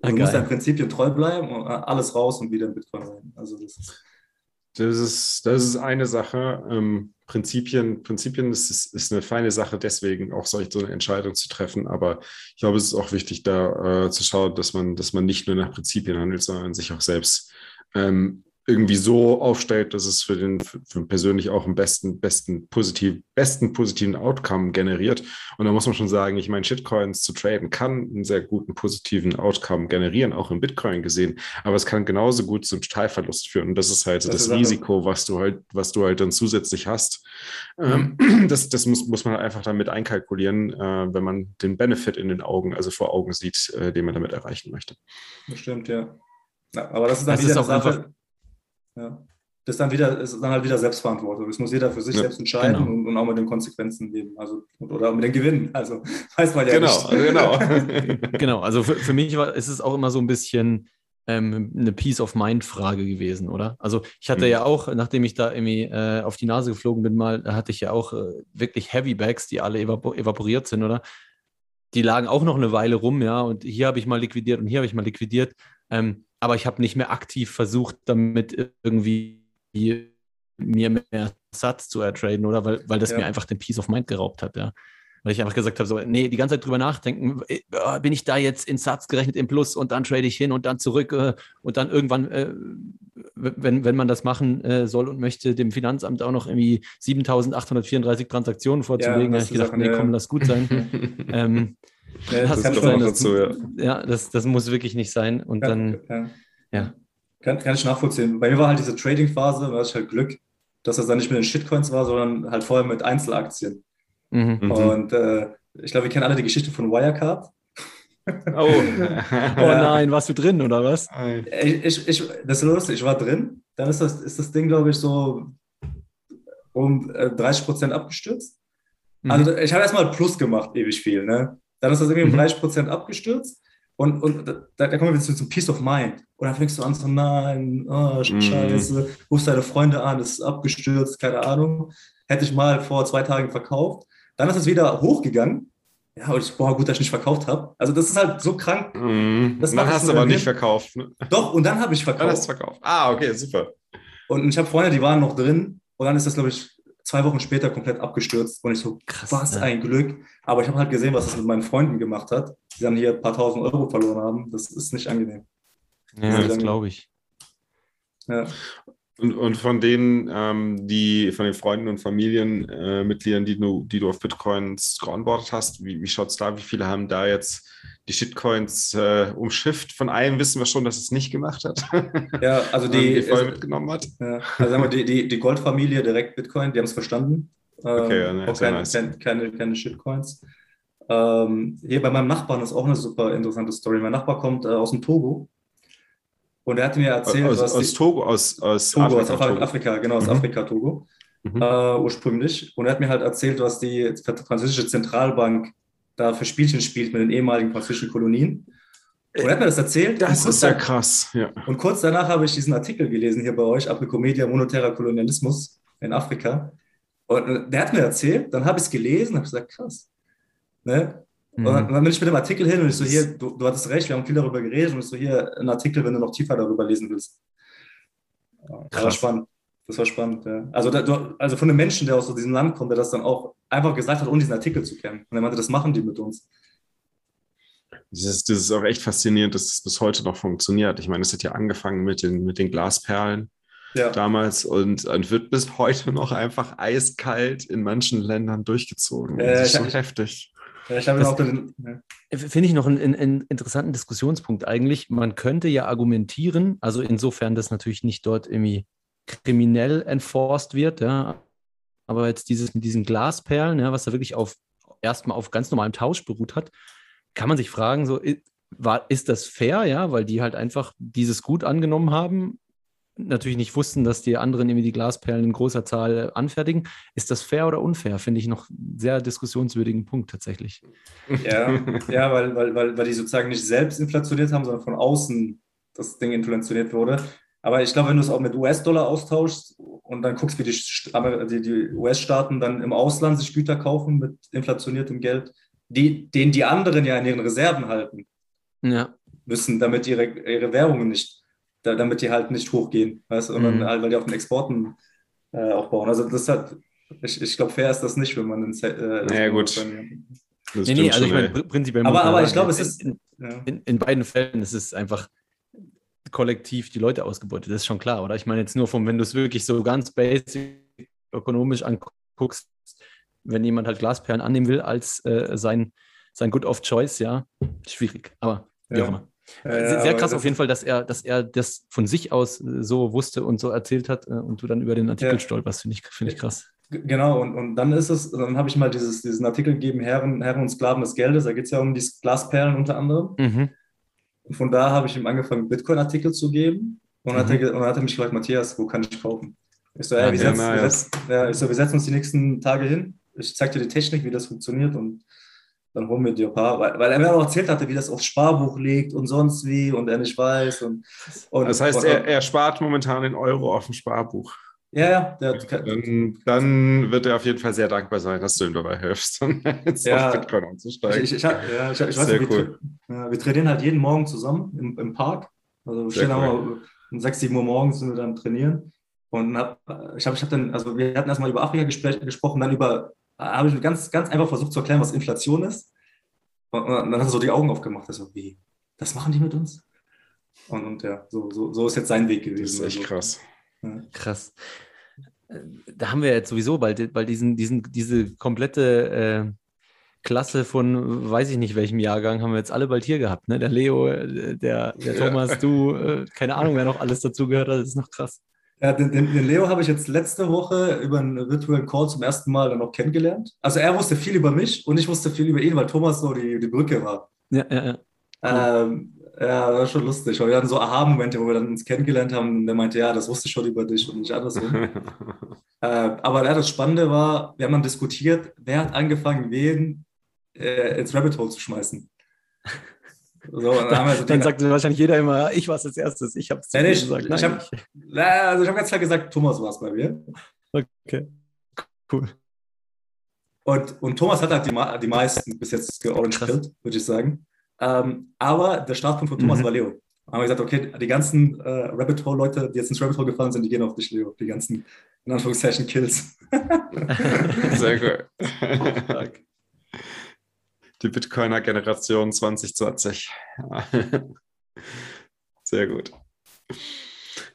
Speaker 2: Ah,
Speaker 1: Du musst
Speaker 2: geil.
Speaker 1: deinen Prinzipien treu bleiben und alles raus und wieder in Bitcoin rein. Also das ist,
Speaker 3: Das ist, das ist eine Sache. Ähm, Prinzipien, Prinzipien ist, ist, eine feine Sache, deswegen auch solch so eine Entscheidung zu treffen. Aber ich glaube, es ist auch wichtig, da äh, zu schauen, dass man, dass man nicht nur nach Prinzipien handelt, sondern sich auch selbst ähm, irgendwie so aufstellt, dass es für den für, persönlich auch einen besten, besten, positiv, besten positiven Outcome generiert. Und da muss man schon sagen, ich meine, Shitcoins zu traden kann einen sehr guten positiven Outcome generieren, auch im Bitcoin gesehen. Aber es kann genauso gut zum Totalverlust führen. Und das ist halt so
Speaker 1: Das
Speaker 3: das,
Speaker 1: ist also-
Speaker 3: Risiko, was du halt, was du halt dann zusätzlich hast. Ähm, das das muss, muss man halt einfach damit einkalkulieren, äh, wenn man den Benefit in den Augen, also vor Augen sieht, äh, den man damit erreichen möchte.
Speaker 1: das stimmt, ja. ja. Aber das ist dann
Speaker 2: Das
Speaker 1: wieder
Speaker 2: ist auch
Speaker 1: Sache. Ja. Das ist dann wieder, ist dann halt wieder Selbstverantwortung. Das muss jeder für sich
Speaker 3: Ja,
Speaker 1: selbst entscheiden
Speaker 2: genau.
Speaker 1: und, und auch mit den Konsequenzen leben. Also, oder mit den Gewinnen. Also (laughs) weiß man ja
Speaker 3: Genau,
Speaker 1: nicht.
Speaker 3: genau. (laughs)
Speaker 2: genau, also für, für mich war, ist es auch immer so ein bisschen, ähm, eine Peace of Mind-Frage gewesen, oder? Also ich hatte mhm. ja auch, nachdem ich da irgendwie äh, auf die Nase geflogen bin, mal, hatte ich ja auch äh, wirklich Heavy Bags, die alle evapor evaporiert sind, oder? Die lagen auch noch eine Weile rum, ja, und hier habe ich mal liquidiert und hier habe ich mal liquidiert. Ähm, aber ich habe nicht mehr aktiv versucht, damit irgendwie mir mehr Satz zu ertraden, oder? Weil, weil das ja. mir einfach den Peace of Mind geraubt hat, ja. Weil ich einfach gesagt habe, so, nee, die ganze Zeit drüber nachdenken, äh, bin ich da jetzt in Satz gerechnet im Plus und dann trade ich hin und dann zurück äh, und dann irgendwann, äh, wenn, wenn man das machen soll und möchte, dem Finanzamt auch noch irgendwie 7834 Transaktionen vorzulegen, ja, habe ich gedacht, Sachen, nee, komm, lass gut sein. (laughs) ähm, ja, das, das, sein, das, dazu, ja. ja, das, das muss wirklich nicht sein. Und kann, dann, ja.
Speaker 1: Kann, kann ich nachvollziehen. Bei mir war halt diese Trading-Phase, da hatte ich halt Glück, dass das dann nicht mit den Shitcoins war, sondern halt vorher mit Einzelaktien. Mhm. mhm. Und äh, ich glaube, wir kennen alle die Geschichte von Wirecard.
Speaker 2: Oh, (laughs) oh nein, warst du drin oder was?
Speaker 1: Ich, ich, ich, das ist lustig, ich war drin. Dann ist das, ist das Ding, glaube ich, so um 30 äh, Prozent abgestürzt. Mhm. Also ich habe erstmal Plus gemacht, ewig viel. Ne? Dann ist das irgendwie um 30 mhm. Prozent abgestürzt. Und, und da, da kommen wir jetzt zum Peace of Mind. Und dann fängst du an so, nein, oh, scheiße, mm. rufst deine Freunde an, ist abgestürzt, keine Ahnung. Hätte ich mal vor zwei Tagen verkauft. Dann ist es wieder hochgegangen. Ja, und ich, boah, gut, dass ich nicht verkauft habe. Also das ist halt so krank.
Speaker 3: Mm. Das dann hast du aber nicht verkauft. Ne?
Speaker 1: Doch, und dann habe ich verkauft. Dann hast
Speaker 3: du verkauft. Ah, okay, super.
Speaker 1: Und ich habe Freunde, die waren noch drin. Und dann ist das, glaube ich, zwei Wochen später komplett abgestürzt. Und ich so, Krass, was ja. ein Glück. Aber ich habe halt gesehen, was das mit meinen Freunden gemacht hat, die dann hier ein paar tausend Euro verloren haben. Das ist nicht angenehm.
Speaker 2: Ja, das glaube ich.
Speaker 3: Ja. Und, und von denen, ähm, die, von den Freunden und Familienmitgliedern, äh, die du, die du auf Bitcoins geonboardet hast, wie, wie schaut es da? Wie viele haben da jetzt die Shitcoins äh, umschifft? Von einem wissen wir schon, dass es nicht gemacht hat. (laughs)
Speaker 1: Ja, also die,
Speaker 3: die voll mitgenommen hat.
Speaker 1: Ja, also sagen wir, die, die, die Goldfamilie direkt Bitcoin, die haben es verstanden. Okay, ja, ne, keine, nice. keine, keine, keine Shitcoins. Ähm, hier bei meinem Nachbarn ist auch eine super interessante Story. Mein Nachbar kommt äh, aus dem Togo und er hat mir erzählt,
Speaker 3: aus, aus die, Togo, aus, aus
Speaker 1: Togo, Afrika, aus Togo. Afrika, genau, aus mhm. Afrika, Togo, mhm. äh, ursprünglich. Und er hat mir halt erzählt, was die französische Zentralbank da für Spielchen spielt mit den ehemaligen französischen Kolonien. Und er hat mir das erzählt.
Speaker 3: Das ist ja krass, ja.
Speaker 1: Und kurz danach habe ich diesen Artikel gelesen hier bei euch, Apricomedia Monetärer Kolonialismus in Afrika. Und der hat mir erzählt, dann habe ich es gelesen, habe gesagt, krass. Ne? Mhm. Und dann bin ich mit dem Artikel hin und ich so, hier, du, du hattest recht, wir haben viel darüber geredet und ich so, hier, ein Artikel, wenn du noch tiefer darüber lesen willst. Das war spannend. Das war spannend, ja. Also, da, also von einem Menschen, der aus so diesem Land kommt, der das dann auch einfach gesagt hat, ohne diesen Artikel zu kennen. Und er meinte, das machen die mit uns.
Speaker 3: Das ist, das ist auch echt faszinierend, dass das bis heute noch funktioniert. Ich meine, es hat ja angefangen mit den, mit den Glasperlen ja. damals und, und, wird bis heute noch einfach eiskalt in manchen Ländern durchgezogen. Äh, das ist so heftig.
Speaker 2: Ja, ich habe auch den, ja. Finde ich noch einen, einen, interessanten Diskussionspunkt eigentlich. Man könnte ja argumentieren, also insofern das natürlich nicht dort irgendwie kriminell enforced wird, ja, aber jetzt dieses mit diesen Glasperlen, ja, was da wirklich auf erstmal auf ganz normalem Tausch beruht hat, kann man sich fragen, so, war, ist das fair, ja, weil die halt einfach dieses Gut angenommen haben natürlich nicht wussten, dass die anderen irgendwie die Glasperlen in großer Zahl anfertigen. Ist das fair oder unfair? Finde ich noch einen sehr diskussionswürdigen Punkt tatsächlich.
Speaker 1: Ja, (laughs) ja weil, weil, weil, weil die sozusagen nicht selbst inflationiert haben, sondern von außen das Ding inflationiert wurde. Aber ich glaube, wenn du es auch mit US-Dollar austauschst und dann guckst, wie die, die, die US-Staaten dann im Ausland sich Güter kaufen mit inflationiertem Geld, die, den die anderen ja in ihren Reserven halten
Speaker 2: ja.
Speaker 1: müssen, damit ihre, ihre Währungen nicht da, damit die halt nicht hochgehen, weißt sondern mhm. halt, weil die auf den Exporten äh, aufbauen. Also das hat, ich, ich glaube, fair ist das nicht, wenn man den
Speaker 3: äh, Ja, gut.
Speaker 2: nee, nee, also ich meine, prinzipiell.
Speaker 1: Aber, aber ich glaube, es ist.
Speaker 2: In, ja. in, in, beiden Fällen ist es einfach kollektiv die Leute ausgebeutet, das ist schon klar, oder? Ich meine jetzt nur vom, wenn du es wirklich so ganz basic ökonomisch anguckst, wenn jemand halt Glasperlen annehmen will als äh, sein, sein Good of Choice, ja, schwierig, aber wie ja. auch immer. Sehr, sehr krass auf jeden Fall, dass er, dass er das von sich aus äh, so wusste und so erzählt hat äh, und du dann über den Artikel ja. stolperst, finde ich, find ich krass.
Speaker 1: Genau, und, und dann ist es, dann habe ich mal dieses, diesen Artikel gegeben, Herren, Herren und Sklaven des Geldes, da geht es ja um die Glasperlen unter anderem. Mhm. Und von da habe ich ihm angefangen, Bitcoin-Artikel zu geben. Und, mhm. hat er, und dann hat er mich gefragt, Matthias, wo kann ich kaufen? Ich so, ey, wir, setzen, wir, setzen, ja, ich so, wir setzen uns die nächsten Tage hin. Ich zeige dir die Technik, wie das funktioniert und dann holen wir dir ein paar, weil, weil er mir auch erzählt hatte, wie das aufs Sparbuch liegt und sonst wie und er nicht weiß. Und, und
Speaker 3: das heißt, er, er spart momentan den Euro auf dem Sparbuch.
Speaker 1: Ja, ja.
Speaker 3: Dann, dann, wird er auf jeden Fall sehr dankbar sein, dass du ihm dabei hilfst,
Speaker 1: jetzt ja, auf Bitcoin umzusteigen. Ich, ich, ich, ja, ich, ich weiß nicht, cool. wir, wir, trainieren halt jeden Morgen zusammen im, im Park. Also wir stehen cool. um 6, 7 Uhr morgens sind wir dann trainieren. Und hab, ich habe ich hab dann, also wir hatten erstmal über Afrika gesprochen, dann über, habe ich ganz, ganz einfach versucht zu erklären, was Inflation ist. Und, und dann hat er so die Augen aufgemacht. Also, wie, das machen die mit uns? Und, und ja, so, so, so ist jetzt sein Weg gewesen. Das
Speaker 3: ist echt also, krass.
Speaker 2: Krass. Äh, da haben wir jetzt sowieso bald, bald diesen, diesen, diese komplette äh, Klasse von weiß ich nicht welchem Jahrgang haben wir jetzt alle bald hier gehabt. Ne? Der Leo, äh, der, der ja. Thomas, du, äh, keine Ahnung, wer noch alles dazu gehört hat, das ist noch krass.
Speaker 1: Ja, den, den, Leo habe ich jetzt letzte Woche über einen virtuellen Call zum ersten Mal dann auch kennengelernt. Also er wusste viel über mich und ich wusste viel über ihn, weil Thomas so die, die Brücke war. Ja, ja, ja. Cool. Ähm, ja, das war schon lustig. wir hatten so Aha-Momente, wo wir dann uns kennengelernt haben. Und der meinte, ja, das wusste ich schon über dich und nicht andersrum. (laughs) äh, aber ja, das Spannende war, wir haben dann diskutiert, wer hat angefangen, wen äh, ins Rabbit Hole zu schmeißen.
Speaker 2: So, dann, so (laughs) dann sagt wahrscheinlich jeder immer, ich war es als erstes, ich habe es
Speaker 1: ja, gesagt. Nein, ich habe also hab ganz klar gesagt, Thomas war es bei mir.
Speaker 2: Okay, cool.
Speaker 1: Und, und Thomas hat halt die, die meisten bis jetzt georange würde ich sagen. Ähm, aber der Startpunkt von Thomas mhm. war Leo. Da haben wir gesagt, okay, die ganzen äh, Rabbit Hole-Leute, die jetzt ins Rabbit Hole gefahren sind, die gehen auf dich, Leo. Die ganzen, in Anführungszeichen, Kills. (laughs)
Speaker 3: Sehr gut. Die Bitcoiner-Generation 2020. (laughs) Sehr gut.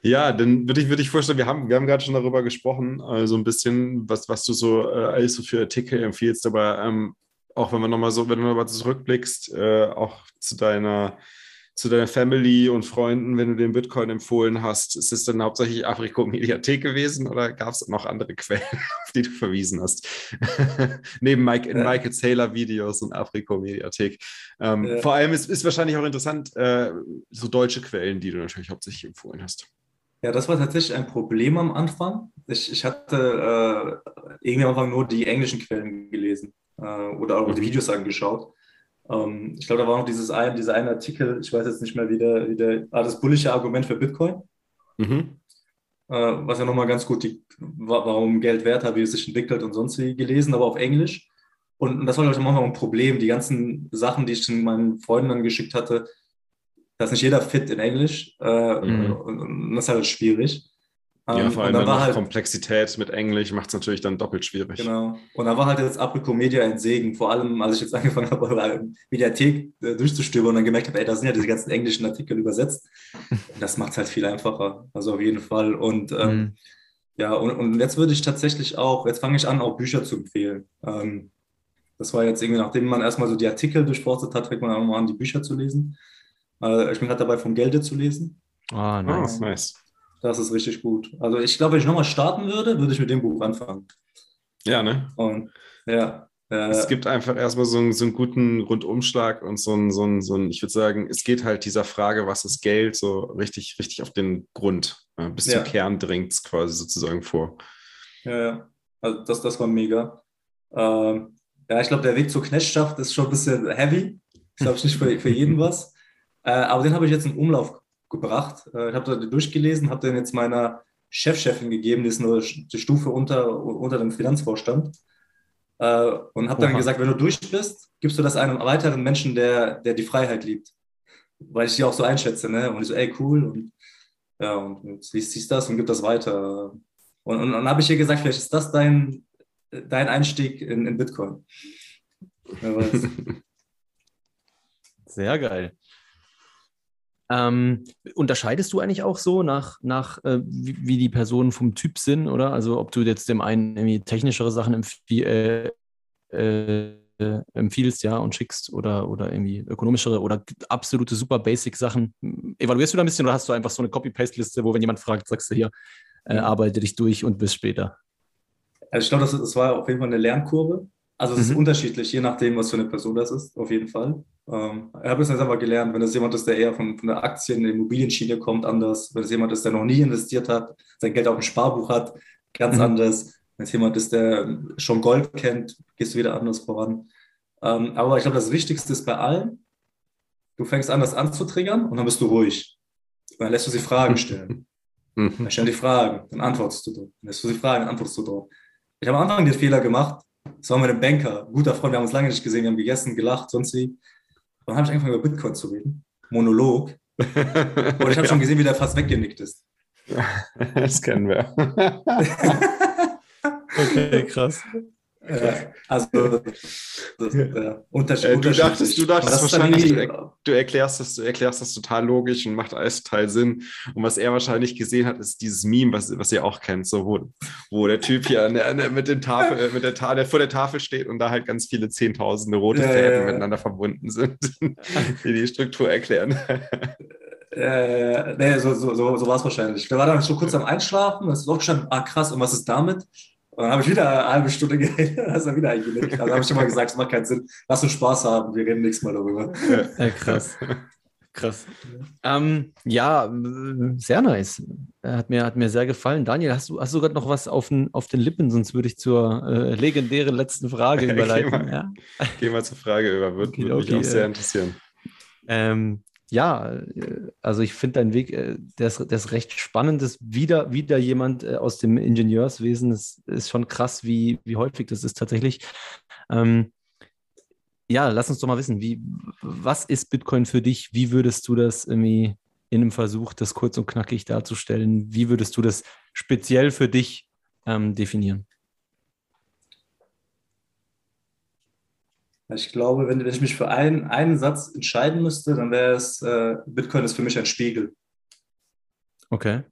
Speaker 3: Ja, dann würde ich, würd ich vorstellen, wir haben, wir haben gerade schon darüber gesprochen, äh, so also ein bisschen, was, was du so äh, alles so für Artikel empfiehlst, aber ähm, auch wenn man nochmal so, wenn du nochmal zurückblickst, äh, auch zu deiner, zu deiner Family und Freunden, wenn du den Bitcoin empfohlen hast, ist es dann hauptsächlich Afriko-Mediathek (laughs) gewesen oder gab es noch andere Quellen, (laughs) auf die du verwiesen hast? (laughs) Neben Mike, in Michael Taylor Videos und Afriko-Mediathek. Ähm, ja. Vor allem ist, ist wahrscheinlich auch interessant, äh, so deutsche Quellen, die du natürlich hauptsächlich empfohlen hast.
Speaker 1: Ja, das war tatsächlich ein Problem am Anfang. Ich, ich hatte äh, irgendwie am Anfang nur die englischen Quellen gelesen äh, oder auch die mhm. Videos angeschaut. Ähm, ich glaube, da war noch dieses ein, dieser eine Artikel, ich weiß jetzt nicht mehr, wie der, wie der ah, das bullische Argument für Bitcoin. Mhm. Äh, was ja nochmal ganz gut, die, warum Geld wert hat, wie es sich entwickelt und sonst wie gelesen, aber auf Englisch. Und, und das war, glaube ich, manchmal ein Problem. Die ganzen Sachen, die ich meinen Freunden dann geschickt hatte, da ist nicht jeder fit in Englisch. Äh, mhm. und, und, das ist halt schwierig.
Speaker 3: Ja, ähm, vor allem dann war halt, Komplexität mit Englisch macht es natürlich dann doppelt schwierig.
Speaker 1: Genau. Und dann war halt jetzt Aprico Media ein Segen, vor allem als ich jetzt (laughs) angefangen habe, eure Mediathek äh, durchzustöbern und dann gemerkt habe, ey, da sind ja diese ganzen englischen Artikel übersetzt. Das macht es halt viel einfacher. Also auf jeden Fall. Und ähm, mhm. ja, und, und jetzt würde ich tatsächlich auch, jetzt fange ich an, auch Bücher zu empfehlen. Ähm, das war jetzt irgendwie, nachdem man erstmal so die Artikel durchforstet hat, fängt man auch mal an, die Bücher zu lesen. Äh, ich bin gerade dabei, vom Gelde zu lesen.
Speaker 2: Ah, nice.
Speaker 1: Oh, nice. Das ist richtig gut. Also ich glaube, wenn ich nochmal starten würde, würde ich mit dem Buch anfangen.
Speaker 3: Ja, ne?
Speaker 1: Und ja.
Speaker 3: Äh, es gibt einfach erstmal so einen, so einen guten Rundumschlag und so einen, so einen, so einen, ich würde sagen, es geht halt dieser Frage, was ist Geld, so richtig, richtig auf den Grund, äh, bis ja. zum Kern dringt es quasi sozusagen vor.
Speaker 1: Ja, ja. Also das, das war mega. Ähm, ja, ich glaube, der Weg zur Knechtschaft ist schon ein bisschen heavy. Ich glaube, nicht für, für jeden (laughs) was. Äh, aber den habe ich jetzt im Umlauf gebracht. Äh, ich habe da durchgelesen, habe den jetzt meiner Chefchefin gegeben, die ist nur die Stufe unter, unter dem Finanzvorstand. Äh, und habe dann gesagt, wenn du durch bist, gibst du das einem weiteren Menschen, der, der die Freiheit liebt. Weil ich die auch so einschätze. Ne? Und ich so, ey, cool. Und ja, und siehst, siehst das und gib das weiter. Und, und, und dann habe ich ihr gesagt, vielleicht ist das dein, dein Einstieg in, in Bitcoin. (laughs)
Speaker 2: Sehr geil. Ähm, unterscheidest du eigentlich auch so nach, nach äh, wie, wie, die Personen vom Typ sind, oder? Also ob du jetzt dem einen irgendwie technischere Sachen empfie äh, äh, empfiehlst, ja, und schickst oder, oder irgendwie ökonomischere oder absolute super basic Sachen. Evaluierst du da ein bisschen oder hast du einfach so eine Copy-Paste-Liste, wo wenn jemand fragt, sagst du hier, äh, mhm. arbeite dich durch und bis später?
Speaker 1: Also ich glaube, das, das war auf jeden Fall eine Lernkurve. Also es mhm. ist unterschiedlich, je nachdem, was für eine Person das ist, auf jeden Fall. Ähm, ich habe es jetzt einfach gelernt, wenn es jemand ist, der eher von, von der Aktien-, Immobilienschiene kommt, anders. Wenn es jemand ist, der noch nie investiert hat, sein Geld auf dem Sparbuch hat, ganz mhm. anders. Wenn es jemand ist, der schon Gold kennt, gehst du wieder anders voran. Ähm, aber ich glaube, das Wichtigste ist bei allen, du fängst an, das anzutriggern und dann bist du ruhig. Und dann lässt du sie Fragen stellen.
Speaker 3: Mhm.
Speaker 1: Dann stellen die Fragen, dann antwortest du drauf. Dann lässt du sie Fragen, dann antwortest du drauf. Ich habe am Anfang den Fehler gemacht, das war mit einem Banker, guter Freund, wir haben uns lange nicht gesehen, wir haben gegessen, gelacht, sonst wie. Dann habe ich angefangen, über Bitcoin zu reden. Monolog. Und ich habe (laughs) schon gesehen, wie der fast weggenickt ist. (laughs)
Speaker 3: das kennen wir. (laughs)
Speaker 2: Okay, krass.
Speaker 1: Äh, also, das, äh, Unterschied,
Speaker 3: Äh, du dachtest, du dachtest wahrscheinlich, du,
Speaker 1: irgendwie-
Speaker 3: er- du erklärst das, du erklärst das total logisch und macht alles total Sinn. Und was er wahrscheinlich gesehen hat, ist dieses Meme, was, was ihr auch kennt, so wo, wo der Typ hier an der, an der, mit, den Tafel, äh, mit der Ta der vor der Tafel steht und da halt ganz viele zehntausende rote
Speaker 1: Ja,
Speaker 3: Fäden
Speaker 1: ja,
Speaker 3: miteinander verbunden sind, (laughs) die die Struktur erklären.
Speaker 1: Äh, nee, so, so, so, so war es wahrscheinlich. Da war dann schon kurz am Einschlafen, es ist auch gestanden, ah krass, und was ist damit? Und dann habe ich wieder eine halbe Stunde geredet, dann ist er wieder eingenickt. Also habe ich schon mal gesagt, es macht keinen Sinn. Lass uns Spaß haben, wir reden nächstes Mal darüber.
Speaker 2: Äh, krass. Krass. Ähm, ja, sehr nice. Hat mir, hat mir sehr gefallen. Daniel, hast du, hast du gerade noch was auf den, auf den Lippen? Sonst würde ich zur äh, legendären letzten Frage (laughs)
Speaker 3: Geh
Speaker 2: überleiten.
Speaker 3: mal.
Speaker 2: Ja?
Speaker 3: Geh mal zur Frage über, würde
Speaker 2: Okay,
Speaker 3: mich
Speaker 2: okay,
Speaker 3: auch sehr
Speaker 2: äh,
Speaker 3: interessieren.
Speaker 2: Ähm, ja, äh, also ich finde deinen Weg, äh, der ist, der ist recht spannend. Ist wieder, wieder jemand äh, aus dem Ingenieurswesen. Das ist schon krass, wie, wie häufig das ist tatsächlich. Ähm, ja, lass uns doch mal wissen, wie, was ist Bitcoin für dich? Wie würdest du das irgendwie in einem Versuch, das kurz und knackig darzustellen, wie würdest du das speziell für dich ähm, definieren?
Speaker 1: Ich glaube, wenn, ich mich für einen, einen Satz entscheiden müsste, dann wäre es, äh, Bitcoin ist für mich ein Spiegel.
Speaker 2: Okay.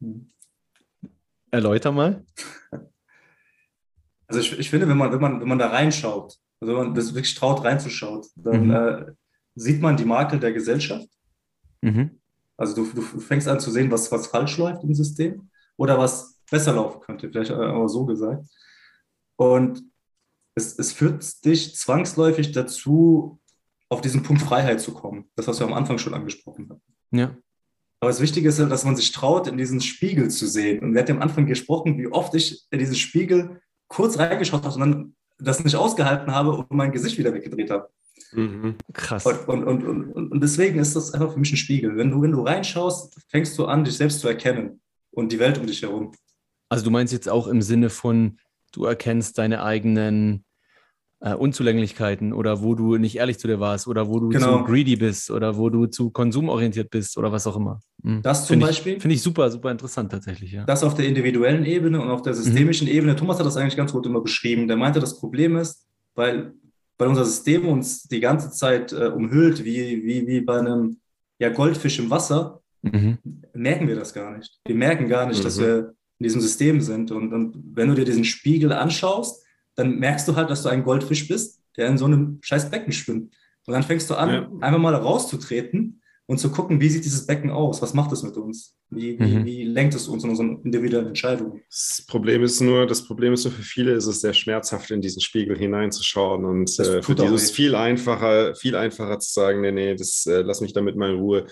Speaker 1: Hm.
Speaker 2: Erläuter mal. (laughs)
Speaker 1: Also ich, ich finde, wenn man, wenn, man, wenn man da reinschaut, also wenn man das wirklich traut reinzuschaut, dann
Speaker 2: Mhm.
Speaker 1: äh, sieht man die Makel der Gesellschaft.
Speaker 2: Mhm.
Speaker 1: Also du, du fängst an zu sehen, was, was falsch läuft im System oder was besser laufen könnte, vielleicht auch so gesagt. Und es, es führt dich zwangsläufig dazu, auf diesen Punkt Freiheit zu kommen. Das, was wir am Anfang schon angesprochen haben.
Speaker 2: Ja.
Speaker 1: Aber das Wichtige ist ja, dass man sich traut, in diesen Spiegel zu sehen. Und wir hatten am Anfang gesprochen, wie oft ich in diesen Spiegel kurz reingeschaut habe und dann das nicht ausgehalten habe und mein Gesicht wieder weggedreht habe.
Speaker 3: Mhm.
Speaker 2: Krass.
Speaker 1: Und, und, und, und, und deswegen ist das einfach für mich ein Spiegel. Wenn du, wenn du reinschaust, fängst du an, dich selbst zu erkennen und die Welt um dich herum.
Speaker 2: Also du meinst jetzt auch im Sinne von, du erkennst deine eigenen äh, Unzulänglichkeiten oder wo du nicht ehrlich zu dir warst oder wo du
Speaker 1: Genau.
Speaker 2: zu greedy bist oder wo du zu konsumorientiert bist oder was auch immer. Mhm.
Speaker 1: Das zum
Speaker 2: Find
Speaker 1: Beispiel?
Speaker 2: Finde ich super, super interessant tatsächlich, ja.
Speaker 1: Das auf der individuellen Ebene und auf der systemischen
Speaker 2: Mhm.
Speaker 1: Ebene. Thomas hat das eigentlich ganz gut immer beschrieben. Der meinte, das Problem ist, weil, weil unser System uns die ganze Zeit äh, umhüllt, wie, wie, wie bei einem ja, Goldfisch im Wasser,
Speaker 2: Mhm.
Speaker 1: merken wir das gar nicht. Wir merken gar nicht, dass
Speaker 3: Mhm.
Speaker 1: wir in diesem System sind. Und, und wenn du dir diesen Spiegel anschaust, dann merkst du halt, dass du ein Goldfisch bist, der in so einem scheiß Becken schwimmt. Und dann fängst du an,
Speaker 3: Ja.
Speaker 1: einfach mal rauszutreten und zu gucken, wie sieht dieses Becken aus? Was macht es mit uns? Wie, wie,
Speaker 2: Mhm.
Speaker 1: wie lenkt es uns in unseren individuellen Entscheidungen?
Speaker 3: Das Problem ist nur, das Problem ist nur für viele ist es sehr schmerzhaft, in diesen Spiegel hineinzuschauen und äh, für die ist es viel einfacher, viel einfacher zu sagen, nee, nee, das äh, lass mich damit mal in Ruhe.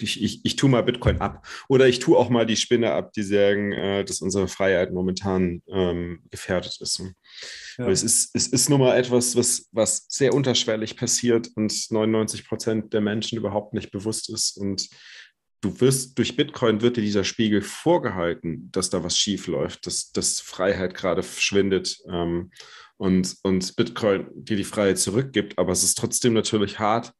Speaker 3: Ich, ich, ich tue mal Bitcoin ab. Oder ich tue auch mal die Spinne ab, die sagen, äh, dass unsere Freiheit momentan ähm, gefährdet ist.
Speaker 1: Ja.
Speaker 3: Es ist, es ist nun mal etwas, was, was sehr unterschwellig passiert und 99 Prozent der Menschen überhaupt nicht bewusst ist. Und du wirst, durch Bitcoin wird dir dieser Spiegel vorgehalten, dass da was schief läuft, dass, dass Freiheit gerade verschwindet ähm, und, und Bitcoin dir die Freiheit zurückgibt. Aber es ist trotzdem natürlich hart,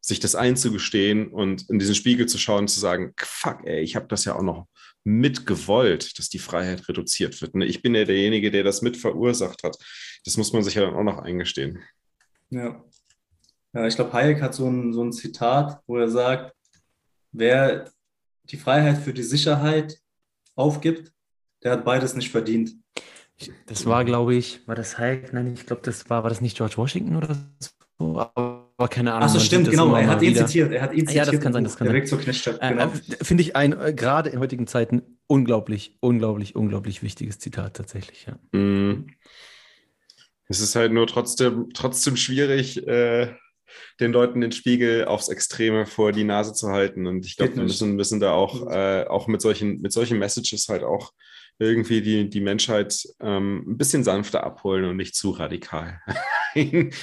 Speaker 3: sich das einzugestehen und in diesen Spiegel zu schauen und zu sagen, fuck, ey, ich habe das ja auch noch mitgewollt, dass die Freiheit reduziert wird. Ne? Ich bin ja derjenige, der das mit verursacht hat. Das muss man sich ja dann auch noch eingestehen.
Speaker 1: Ja. ja ich glaube, Hayek hat so ein, so ein Zitat, wo er sagt, wer die Freiheit für die Sicherheit aufgibt, der hat beides nicht verdient.
Speaker 2: Das war, glaube ich, war das Hayek? Nein, ich glaube, das war, war das nicht George Washington oder so? Aber keine Ahnung.
Speaker 1: Achso, stimmt, genau. Er hat ihn
Speaker 2: wieder.
Speaker 1: zitiert. Er hat ihn
Speaker 2: Ja, das
Speaker 1: zitiert.
Speaker 2: kann sein, das kann
Speaker 1: Der
Speaker 2: sein.
Speaker 1: Weg zur Knechtschaft.
Speaker 2: Äh,
Speaker 1: Genau.
Speaker 2: äh, Finde ich ein, äh, gerade in heutigen Zeiten, unglaublich, unglaublich, unglaublich wichtiges Zitat tatsächlich, ja.
Speaker 3: Mm. Es ist halt nur trotzdem, trotzdem schwierig, äh, den Leuten den Spiegel aufs Extreme vor die Nase zu halten. Und ich glaube, wir müssen, müssen da auch, äh, auch mit solchen, mit solchen Messages halt auch irgendwie die, die Menschheit ähm, ein bisschen sanfter abholen und nicht zu radikal. (laughs)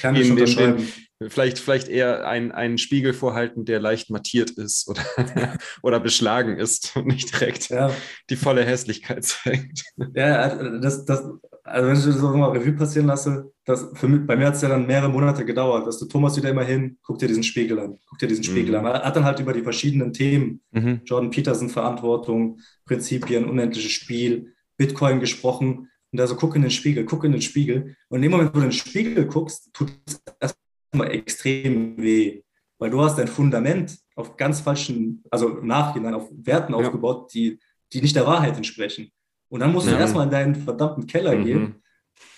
Speaker 3: Kann ich unterschreiben. Vielleicht, vielleicht eher ein, einen Spiegel vorhalten, der leicht mattiert ist oder, (laughs) oder beschlagen ist und nicht direkt ja. die volle Hässlichkeit zeigt.
Speaker 1: Ja, das, das, also wenn ich das auch mal Revue passieren lasse, das für bei mir hat es ja dann mehrere Monate gedauert, dass du Thomas wieder immer hin, guck dir diesen Spiegel an, guck dir diesen Spiegel mhm. an. Er hat dann halt über die verschiedenen Themen, mhm. Jordan Peterson Verantwortung, Prinzipien, unendliches Spiel, Bitcoin gesprochen und da so, guck in den Spiegel, guck in den Spiegel. Und in dem Moment, wo du in den Spiegel guckst, tut es erstmal extrem weh. Weil du hast dein Fundament auf ganz falschen, also im Nachhinein auf Werten ja. aufgebaut, die, die nicht der Wahrheit entsprechen. Und dann musst ja. du erstmal in deinen verdammten Keller mhm. gehen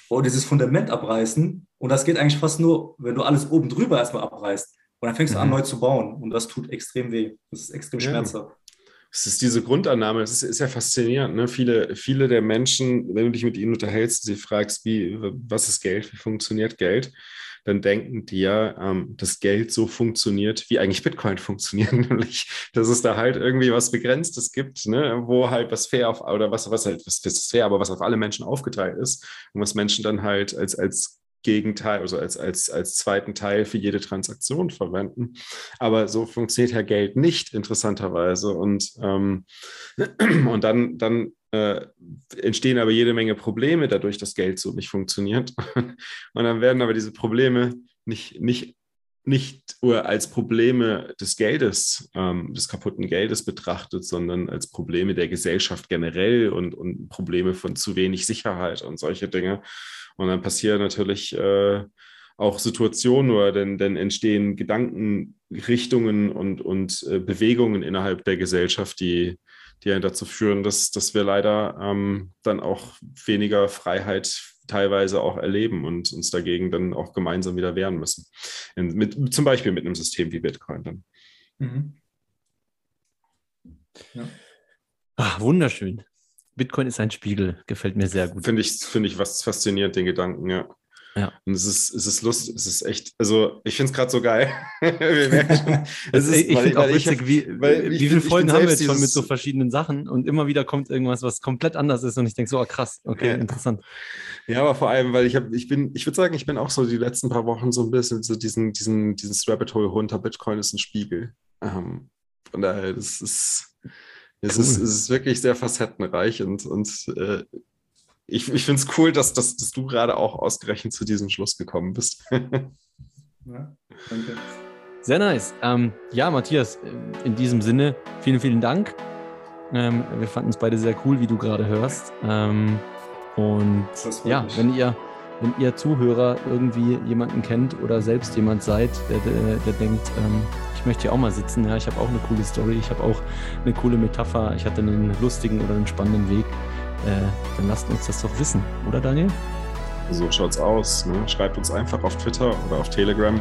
Speaker 1: und dieses Fundament abreißen. Und das geht eigentlich fast nur, wenn du alles oben drüber erstmal abreißt. Und dann fängst du an, mhm. neu zu bauen. Und das tut extrem weh. Das ist extrem ja. schmerzhaft.
Speaker 3: Es ist diese Grundannahme, es ist, ist, ja faszinierend. Ne? Viele, viele der Menschen, wenn du dich mit ihnen unterhältst, sie fragst, wie, was ist Geld, wie funktioniert Geld, dann denken die ja, ähm, dass Geld so funktioniert, wie eigentlich Bitcoin (laughs) funktioniert, nämlich, dass es da halt irgendwie was Begrenztes gibt, ne? wo halt was fair auf, oder was, was halt, was, was fair, aber was auf alle Menschen aufgeteilt ist und was Menschen dann halt als, als Gegenteil, also als, als, als zweiten Teil für jede Transaktion verwenden. Aber so funktioniert ja Geld nicht, interessanterweise. Und, ähm, (clears throat) und dann, dann äh, entstehen aber jede Menge Probleme dadurch, dass Geld so nicht funktioniert. (laughs) Und dann werden aber diese Probleme nicht, nicht, nicht nur als Probleme des Geldes, ähm, des kaputten Geldes betrachtet, sondern als Probleme der Gesellschaft generell und, und Probleme von zu wenig Sicherheit und solche Dinge. Und dann passieren natürlich äh, auch Situationen oder dann, dann entstehen Gedankenrichtungen und, und äh, Bewegungen innerhalb der Gesellschaft, die, die einen dazu führen, dass, dass wir leider ähm, dann auch weniger Freiheit teilweise auch erleben und uns dagegen dann auch gemeinsam wieder wehren müssen. In, mit, zum Beispiel mit einem System wie Bitcoin dann. Mhm.
Speaker 2: Ja. Ach, wunderschön. Bitcoin ist ein Spiegel, gefällt mir sehr gut.
Speaker 3: Finde ich, finde ich was faszinierend, den Gedanken, ja. Ja. Und es ist, es ist lustig, es ist echt, also ich finde es gerade so geil. (laughs) (laughs)
Speaker 2: ist, ich finde auch witzig, wie, (laughs) wie viele Folgen haben wir jetzt schon mit so verschiedenen Sachen und immer wieder kommt irgendwas, was komplett anders ist und ich denke so, oh krass, okay, ja. interessant.
Speaker 3: Ja, aber vor allem, weil ich habe, ich bin, ich würde sagen, ich bin auch so die letzten paar Wochen so ein bisschen so diesen, diesen, dieses Rabbit Hole runter, Bitcoin ist ein Spiegel. Ähm, von daher, das ist, es, cool. ist, es ist wirklich sehr facettenreich und, und äh, ich, ich finde es cool, dass, dass, dass du gerade auch ausgerechnet zu diesem Schluss gekommen bist. (laughs) ja,
Speaker 2: danke. Sehr nice. Ähm, ja, Matthias, in diesem Sinne, vielen, vielen Dank. Ähm, wir fanden es beide sehr cool, wie du gerade hörst. Ähm, und ja, wenn ihr, wenn ihr Zuhörer irgendwie jemanden kennt oder selbst jemand seid, der, der, der denkt, ähm, ich möchte hier auch mal sitzen, ja, ich habe auch eine coole Story, ich habe auch eine coole Metapher, ich hatte einen lustigen oder einen spannenden Weg, dann lasst uns das doch wissen, oder Daniel?
Speaker 3: So schaut's aus. Ne? Schreibt uns einfach auf Twitter oder auf Telegram.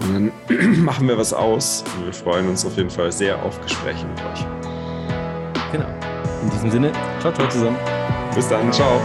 Speaker 3: Und dann (clears throat) machen wir was aus. Und wir freuen uns auf jeden Fall sehr auf Gespräche mit euch.
Speaker 2: Genau. In diesem Sinne, ciao, ciao zusammen.
Speaker 3: Bis dann, ciao.